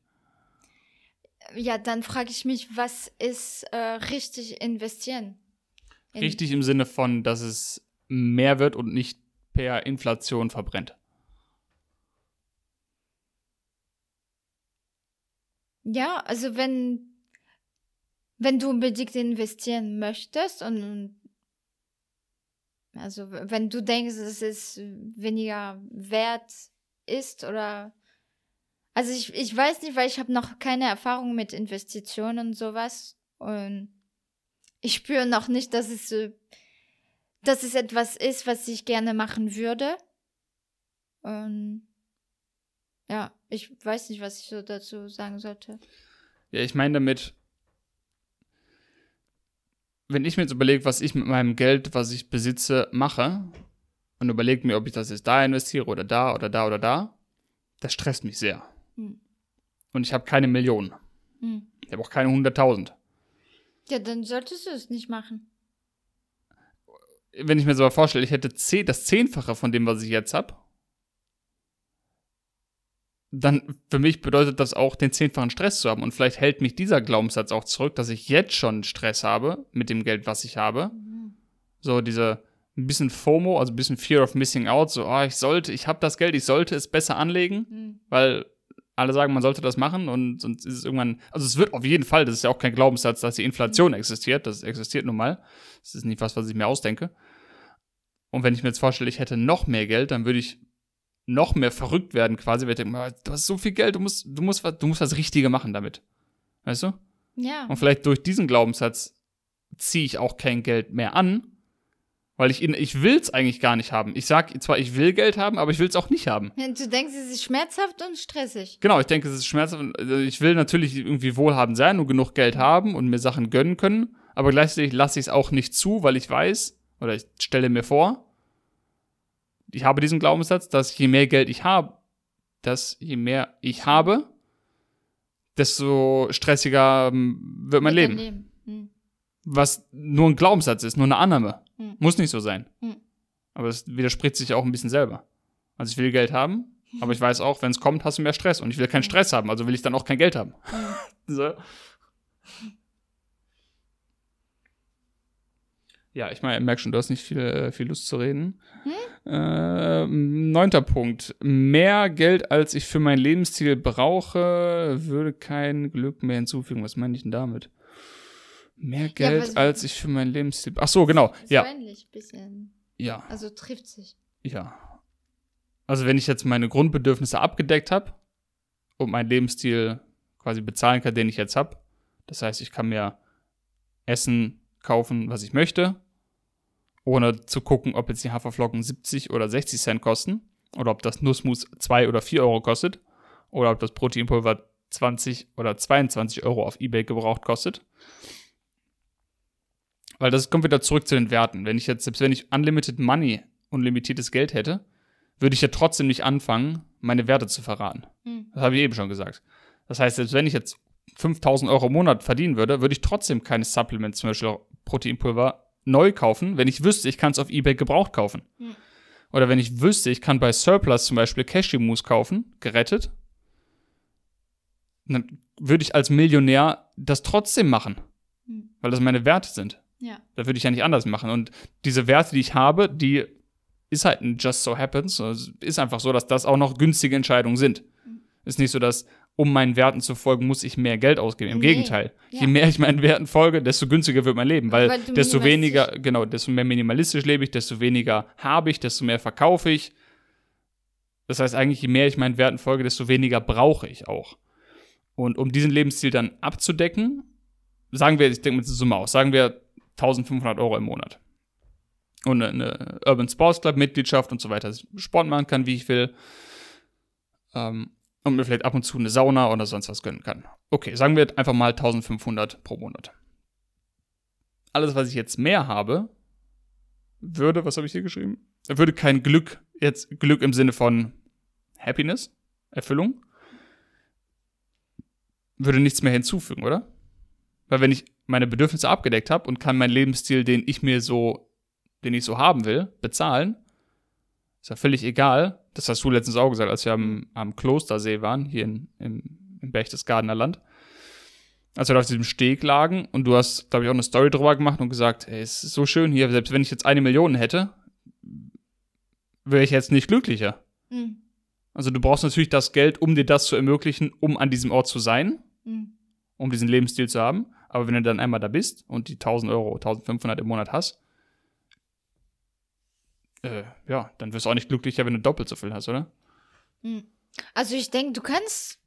Ja, dann frage ich mich, was ist äh, richtig investieren? In richtig im Sinne von, dass es mehr wird und nicht per Inflation verbrennt. Ja, also wenn, wenn du unbedingt investieren möchtest und also wenn du denkst, dass es weniger wert ist oder also ich, ich weiß nicht, weil ich habe noch keine Erfahrung mit Investitionen und sowas und ich spüre noch nicht, dass es dass es etwas ist, was ich gerne machen würde. Und Ja, ich weiß nicht, was ich so dazu sagen sollte. Ja, ich meine damit, wenn ich mir jetzt überlege, was ich mit meinem Geld, was ich besitze, mache und überlege mir, ob ich das jetzt da investiere oder da oder da oder da, das stresst mich sehr. Und ich habe keine Millionen. Hm. Ich habe auch keine hunderttausend. Ja, dann solltest du es nicht machen. Wenn ich mir so vorstelle, ich hätte das Zehnfache von dem, was ich jetzt habe, dann für mich bedeutet das auch, den zehnfachen Stress zu haben. Und vielleicht hält mich dieser Glaubenssatz auch zurück, dass ich jetzt schon Stress habe mit dem Geld, was ich habe. So diese ein bisschen FOMO, also ein bisschen Fear of Missing Out, so, oh, ich sollte, ich habe das Geld, ich sollte es besser anlegen, Hm. weil alle sagen, man sollte das machen und sonst ist es irgendwann, also es wird auf jeden Fall, das ist ja auch kein Glaubenssatz, dass die Inflation existiert, das existiert nun mal. Das ist nicht was, was ich mir ausdenke. Und wenn ich mir jetzt vorstelle, ich hätte noch mehr Geld, dann würde ich noch mehr verrückt werden quasi, weil ich denke, du hast so viel Geld, du musst, du musst was, du musst das Richtige machen damit. Weißt du? Ja. Und vielleicht durch diesen Glaubenssatz ziehe ich auch kein Geld mehr an, weil ich ihn, ich will es eigentlich gar nicht haben. Ich sag zwar, ich will Geld haben, aber ich will es auch nicht haben. Du denkst, es ist schmerzhaft und stressig. Genau, ich denke, es ist schmerzhaft. Also Ich will natürlich irgendwie wohlhabend sein und genug Geld haben und mir Sachen gönnen können, aber gleichzeitig lasse ich es auch nicht zu, weil ich weiß oder ich stelle mir vor, ich habe diesen Glaubenssatz, dass je mehr Geld ich habe, dass je mehr ich habe, desto stressiger ähm, wird mein Leben. Leben. Hm. Was nur ein Glaubenssatz ist, nur eine Annahme. Hm. Muss nicht so sein. Hm. Aber es widerspricht sich auch ein bisschen selber. Also ich will Geld haben, aber ich weiß auch, wenn es kommt, hast du mehr Stress. Und ich will keinen Stress haben, also will ich dann auch kein Geld haben. so. Ja, ich meine, merk schon, du hast nicht viel, äh, viel Lust zu reden. Äh, neunter Punkt. Mehr Geld, als ich für mein Lebensstil brauche, würde kein Glück mehr hinzufügen. Was meine ich denn damit? Mehr Geld, was- als ich für mein Lebensstil. Ach so, genau. Ist Ja, ähnlich, bisschen. ja, Also trifft sich. ja. Also wenn ich jetzt meine Grundbedürfnisse abgedeckt habe und meinen Lebensstil quasi bezahlen kann, den ich jetzt habe, das heißt, ich kann mir Essen kaufen, was ich möchte, ohne zu gucken, ob jetzt die Haferflocken 70 oder 60 Cent kosten oder ob das Nussmus 2 oder 4 Euro kostet oder ob das Proteinpulver 20 oder 22 Euro auf Ebay gebraucht kostet. Weil das kommt wieder zurück zu den Werten. Wenn ich jetzt, selbst wenn ich Unlimited Money, unlimitiertes Geld hätte, würde ich ja trotzdem nicht anfangen, meine Werte zu verraten. Hm. Das habe ich eben schon gesagt. Das heißt, selbst wenn ich jetzt 5000 Euro im Monat verdienen würde, würde ich trotzdem keine Supplements, zum Beispiel Proteinpulver, neu kaufen, wenn ich wüsste, ich kann es auf Ebay gebraucht kaufen. Hm. Oder wenn ich wüsste, ich kann bei Surplus zum Beispiel Cashew-Mousse kaufen, gerettet, dann würde ich als Millionär das trotzdem machen, Hm. weil das meine Werte sind. Ja. Da würde ich ja nicht anders machen. Und diese Werte, die ich habe, die ist halt ein Just So Happens. Also es ist einfach so, dass das auch noch günstige Entscheidungen sind. Ist nicht so, dass um meinen Werten zu folgen, muss ich mehr Geld ausgeben. Im Nee. Gegenteil. Ja. Je mehr ich meinen Werten folge, desto günstiger wird mein Leben. Weil, Weil desto weniger, genau, desto mehr minimalistisch lebe ich, desto weniger habe ich, desto mehr verkaufe ich. Das heißt eigentlich, je mehr ich meinen Werten folge, desto weniger brauche ich auch. Und um diesen Lebensstil dann abzudecken, sagen wir, ich denke mit der Summe aus, sagen wir 1500 Euro im Monat. Und eine, Urban Sports Club Mitgliedschaft und so weiter, dass ich Sport machen kann, wie ich will. Ähm, und mir vielleicht ab und zu eine Sauna oder sonst was gönnen kann. Okay, sagen wir einfach mal 1500 pro Monat. Alles, was ich jetzt mehr habe, würde, was habe ich hier geschrieben? Würde kein Glück, jetzt Glück im Sinne von Happiness, Erfüllung, würde nichts mehr hinzufügen, oder? Weil wenn ich meine Bedürfnisse abgedeckt habe und kann meinen Lebensstil, den ich mir so, den ich so haben will, bezahlen, ist ja völlig egal. Das hast du letztens auch gesagt, als wir am, am Klostersee waren, hier in, im, im Berchtesgadener Land. Als wir da auf diesem Steg lagen und du hast, glaube ich, auch eine Story drüber gemacht und gesagt, ey, es ist so schön hier, selbst wenn ich jetzt eine Million hätte, wäre ich jetzt nicht glücklicher. Hm. Also du brauchst natürlich das Geld, um dir das zu ermöglichen, um an diesem Ort zu sein, Hm. um diesen Lebensstil zu haben. Aber wenn du dann einmal da bist und die 1000 Euro, 1500 im Monat hast, äh, ja, dann wirst du auch nicht glücklicher, wenn du doppelt so viel hast, oder? Also ich denke, du kannst.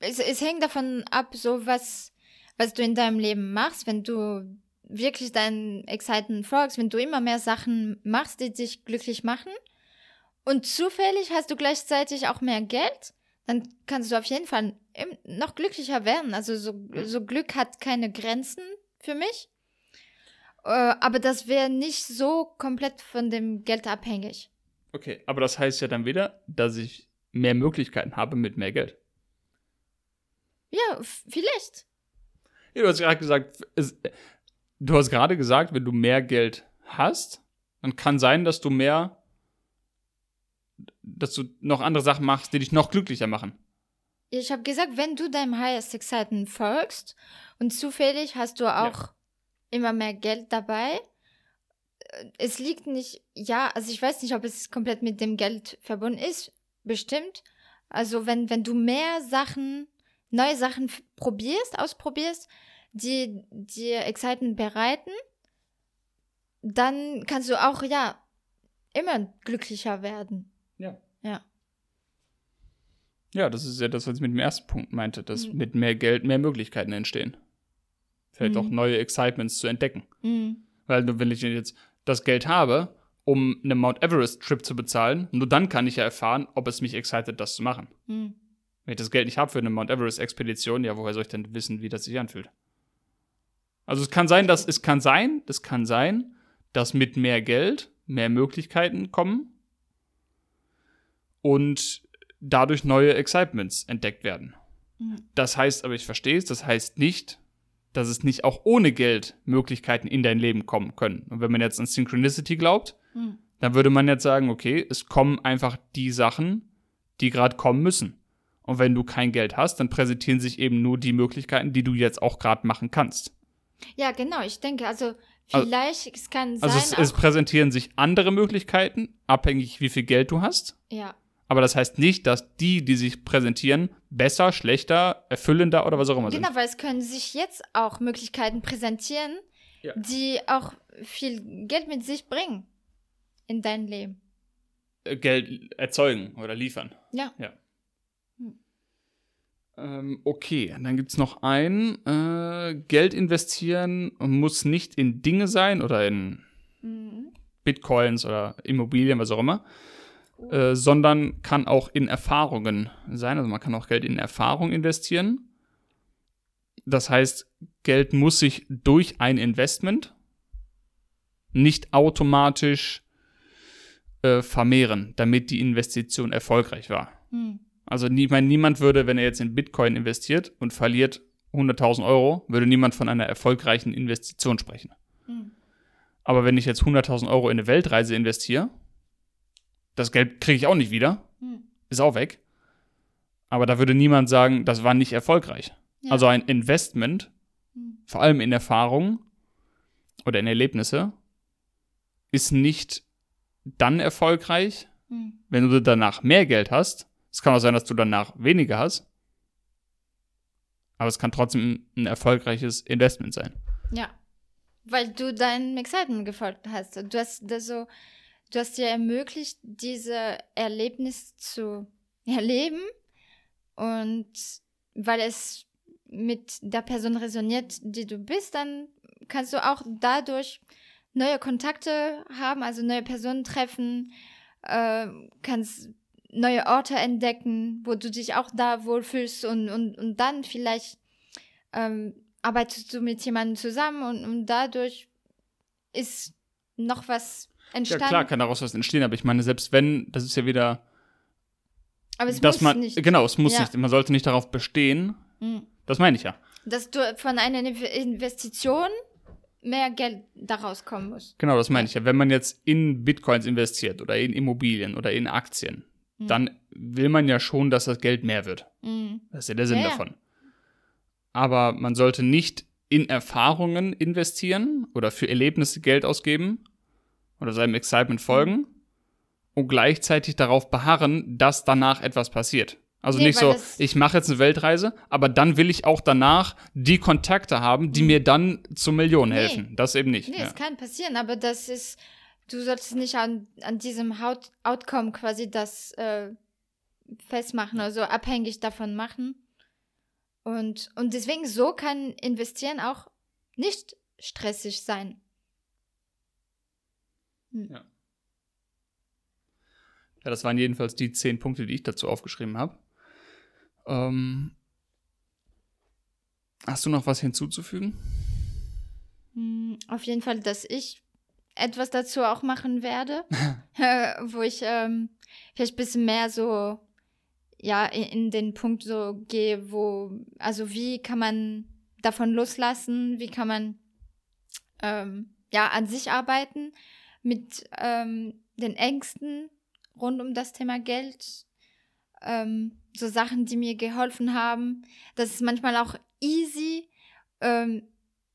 Es, es hängt davon ab, so was, was du in deinem Leben machst, wenn du wirklich deinen Excitement folgst, wenn du immer mehr Sachen machst, die dich glücklich machen und zufällig hast du gleichzeitig auch mehr Geld, dann kannst du auf jeden Fall noch glücklicher werden. Also so, so Glück hat keine Grenzen für mich. Äh, aber das wäre nicht so komplett von dem Geld abhängig. Okay, aber das heißt ja dann wieder, dass ich mehr Möglichkeiten habe mit mehr Geld. Ja, vielleicht. Ja, du hast gerade gesagt, es, du hast gerade gesagt, wenn du mehr Geld hast, dann kann sein, dass du mehr, dass du noch andere Sachen machst, die dich noch glücklicher machen. Ich habe gesagt, wenn du deinem Highest Excitement folgst und zufällig hast du auch immer mehr Geld dabei, äh, es liegt nicht, ja, also ich weiß nicht, ob es komplett mit dem Geld verbunden ist, bestimmt. Also wenn, wenn du mehr Sachen, neue Sachen probierst, ausprobierst, die dir Excitement bereiten, dann kannst du auch, ja, immer glücklicher werden. Ja. Ja. Ja, das ist ja das, was ich mit dem ersten Punkt meinte, dass Mhm. mit mehr Geld mehr Möglichkeiten entstehen. Vielleicht Mhm. auch neue Excitements zu entdecken. Mhm. Weil nur wenn ich jetzt das Geld habe, um einen Mount Everest-Trip zu bezahlen, nur dann kann ich ja erfahren, ob es mich excited, das zu machen. Mhm. Wenn ich das Geld nicht habe für eine Mount Everest-Expedition, ja, woher soll ich denn wissen, wie das sich anfühlt? Also es kann sein, dass es kann sein, es kann sein, dass mit mehr Geld mehr Möglichkeiten kommen und dadurch neue Excitements entdeckt werden. Mhm. Das heißt, aber ich verstehe es, das heißt nicht, dass es nicht auch ohne Geld Möglichkeiten in dein Leben kommen können. Und wenn man jetzt an Synchronicity glaubt, Mhm. dann würde man jetzt sagen, okay, es kommen einfach die Sachen, die gerade kommen müssen. Und wenn du kein Geld hast, dann präsentieren sich eben nur die Möglichkeiten, die du jetzt auch gerade machen kannst. Ja, genau. Ich denke, also Also- vielleicht, es kann sein, Also es, es präsentieren sich andere Möglichkeiten, abhängig wie viel Geld du hast. ja, Aber das heißt nicht, dass die, die sich präsentieren, besser, schlechter, erfüllender oder was auch immer genau, sind. weil es können sich jetzt auch Möglichkeiten präsentieren, Ja. die auch viel Geld mit sich bringen in dein Leben. Äh, Geld erzeugen oder liefern. Ja. Ja. Hm. Ähm, okay, dann gibt es noch einen. Äh, Geld investieren muss nicht in Dinge sein oder in Mhm. Bitcoins oder Immobilien, was auch immer, äh, sondern kann auch in Erfahrungen sein. Also man kann auch Geld in Erfahrung investieren. Das heißt, Geld muss sich durch ein Investment nicht automatisch äh, vermehren, damit die Investition erfolgreich war. Mhm. Also nie, ich meine, niemand würde, wenn er jetzt in Bitcoin investiert und verliert 100.000 Euro, würde niemand von einer erfolgreichen Investition sprechen. Mhm. Aber wenn ich jetzt 100.000 Euro in eine Weltreise investiere, das Geld kriege ich auch nicht wieder, Mhm. ist auch weg. Aber da würde niemand sagen, das war nicht erfolgreich. Ja. Also ein Investment, Mhm. vor allem in Erfahrung oder in Erlebnisse, ist nicht dann erfolgreich, Mhm. wenn du danach mehr Geld hast. Es kann auch sein, dass du danach weniger hast. Aber es kann trotzdem ein erfolgreiches Investment sein. Ja. Weil du deinem Excitement gefolgt hast. Du hast das so, du hast dir ermöglicht, diese Erlebnis zu erleben. Und weil es mit der Person resoniert, die du bist, dann kannst du auch dadurch neue Kontakte haben, also neue Personen treffen, äh, kannst neue Orte entdecken, wo du dich auch da wohlfühlst und, und, und dann vielleicht ähm, arbeitest du mit jemandem zusammen und, und dadurch ist noch was Ja, entstanden. klar kann daraus was entstehen, aber ich meine, selbst wenn, das ist ja wieder, aber es dass muss man, nicht. genau, es muss Ja. nicht, man sollte nicht darauf bestehen, Mhm. das meine ich ja. Dass du von einer Inve- Investition mehr Geld daraus kommen muss. Genau, das meine ich ja. Wenn man jetzt in Bitcoins investiert oder in Immobilien oder in Aktien, Mhm. dann will man ja schon, dass das Geld mehr wird. Mhm. Das ist ja der Sinn Ja, ja. davon. Aber man sollte nicht in Erfahrungen investieren oder für Erlebnisse Geld ausgeben oder seinem Excitement folgen und gleichzeitig darauf beharren, dass danach etwas passiert. Also Nee, nicht so, ich mache jetzt eine Weltreise, aber dann will ich auch danach die Kontakte haben, die mir dann zur Million Nee. helfen. Das eben nicht. Nee, ja. es kann passieren, aber das ist, du solltest nicht an, an diesem Haut Outcome quasi das äh, festmachen, also abhängig davon machen. Und, und deswegen so kann investieren auch nicht stressig sein. Ja, das waren jedenfalls die zehn Punkte, die ich dazu aufgeschrieben habe. Ähm, hast du noch was hinzuzufügen? Hm, Auf jeden Fall, dass ich etwas dazu auch machen werde, äh, wo ich ähm, vielleicht ein bisschen mehr so ja in, in den Punkt so gehe, wo also wie kann man davon loslassen, wie kann man ähm, ja an sich arbeiten mit ähm, den Ängsten rund um das Thema Geld, ähm, so Sachen, die mir geholfen haben. Das ist manchmal auch easy, ähm,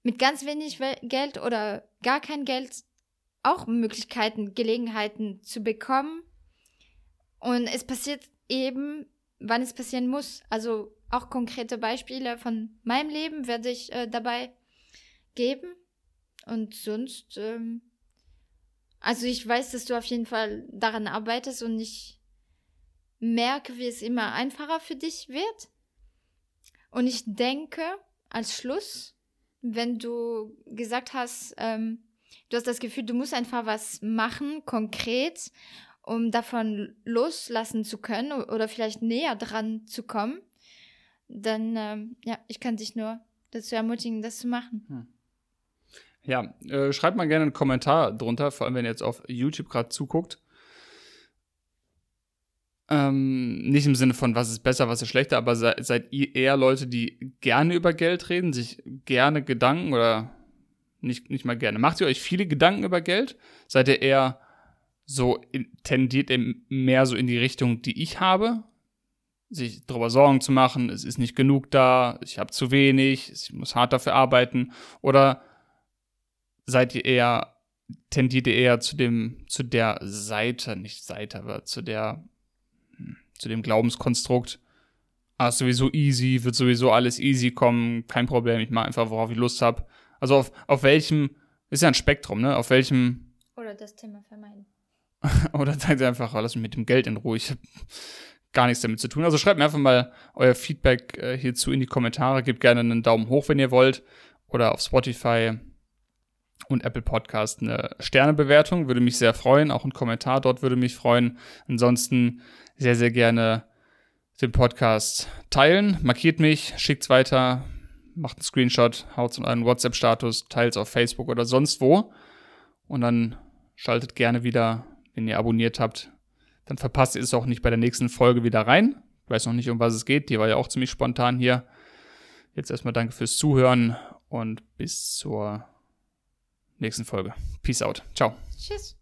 mit ganz wenig We Geld oder gar kein Geld auch Möglichkeiten, Gelegenheiten zu bekommen. Und es passiert eben, wann es passieren muss. Also auch konkrete Beispiele von meinem Leben werde ich äh, dabei geben. Und sonst, ähm, also ich weiß, dass du auf jeden Fall daran arbeitest und ich merke, wie es immer einfacher für dich wird. Und ich denke, als Schluss, wenn du gesagt hast, ähm, du hast das Gefühl, du musst einfach was machen, konkret, um davon loslassen zu können oder vielleicht näher dran zu kommen, dann, ähm, ja, ich kann dich nur dazu ermutigen, das zu machen. Hm. Ja, äh, schreibt mal gerne einen Kommentar drunter, vor allem wenn ihr jetzt auf YouTube gerade zuguckt. Ähm, nicht im Sinne von, was ist besser, was ist schlechter, aber se seid ihr eher Leute, die gerne über Geld reden, sich gerne Gedanken oder nicht, nicht mal gerne. Macht ihr euch viele Gedanken über Geld? Seid ihr eher so, tendiert ihr mehr so in die Richtung, die ich habe? Sich darüber Sorgen zu machen, es ist nicht genug da, ich habe zu wenig, ich muss hart dafür arbeiten. Oder seid ihr eher, tendiert ihr eher zu dem, zu der Seite, nicht Seite, aber zu der zu dem Glaubenskonstrukt, ah, ist sowieso easy, wird sowieso alles easy kommen, kein Problem, ich mache einfach, worauf ich Lust habe. Also auf, auf welchem, ist ja ein Spektrum, ne? Auf welchem. Oder das Thema vermeiden. oder sagt ihr einfach, lass mich mit dem Geld in Ruhe, ich habe gar nichts damit zu tun. Also schreibt mir einfach mal euer Feedback äh, hierzu in die Kommentare, gebt gerne einen Daumen hoch, wenn ihr wollt. Oder auf Spotify und Apple Podcast eine Sternebewertung, würde mich sehr freuen. Auch ein Kommentar dort würde mich freuen. Ansonsten sehr, sehr gerne den Podcast teilen. Markiert mich, schickt's weiter, macht einen Screenshot, haut's in einen WhatsApp-Status, teilt's auf Facebook oder sonst wo. Und dann schaltet gerne wieder, wenn ihr abonniert habt. Dann verpasst ihr es auch nicht bei der nächsten Folge wieder rein. Ich weiß noch nicht, um was es geht. Die war ja auch ziemlich spontan hier. Jetzt erstmal danke fürs Zuhören und bis zur nächsten Folge. Peace out. Ciao. Tschüss.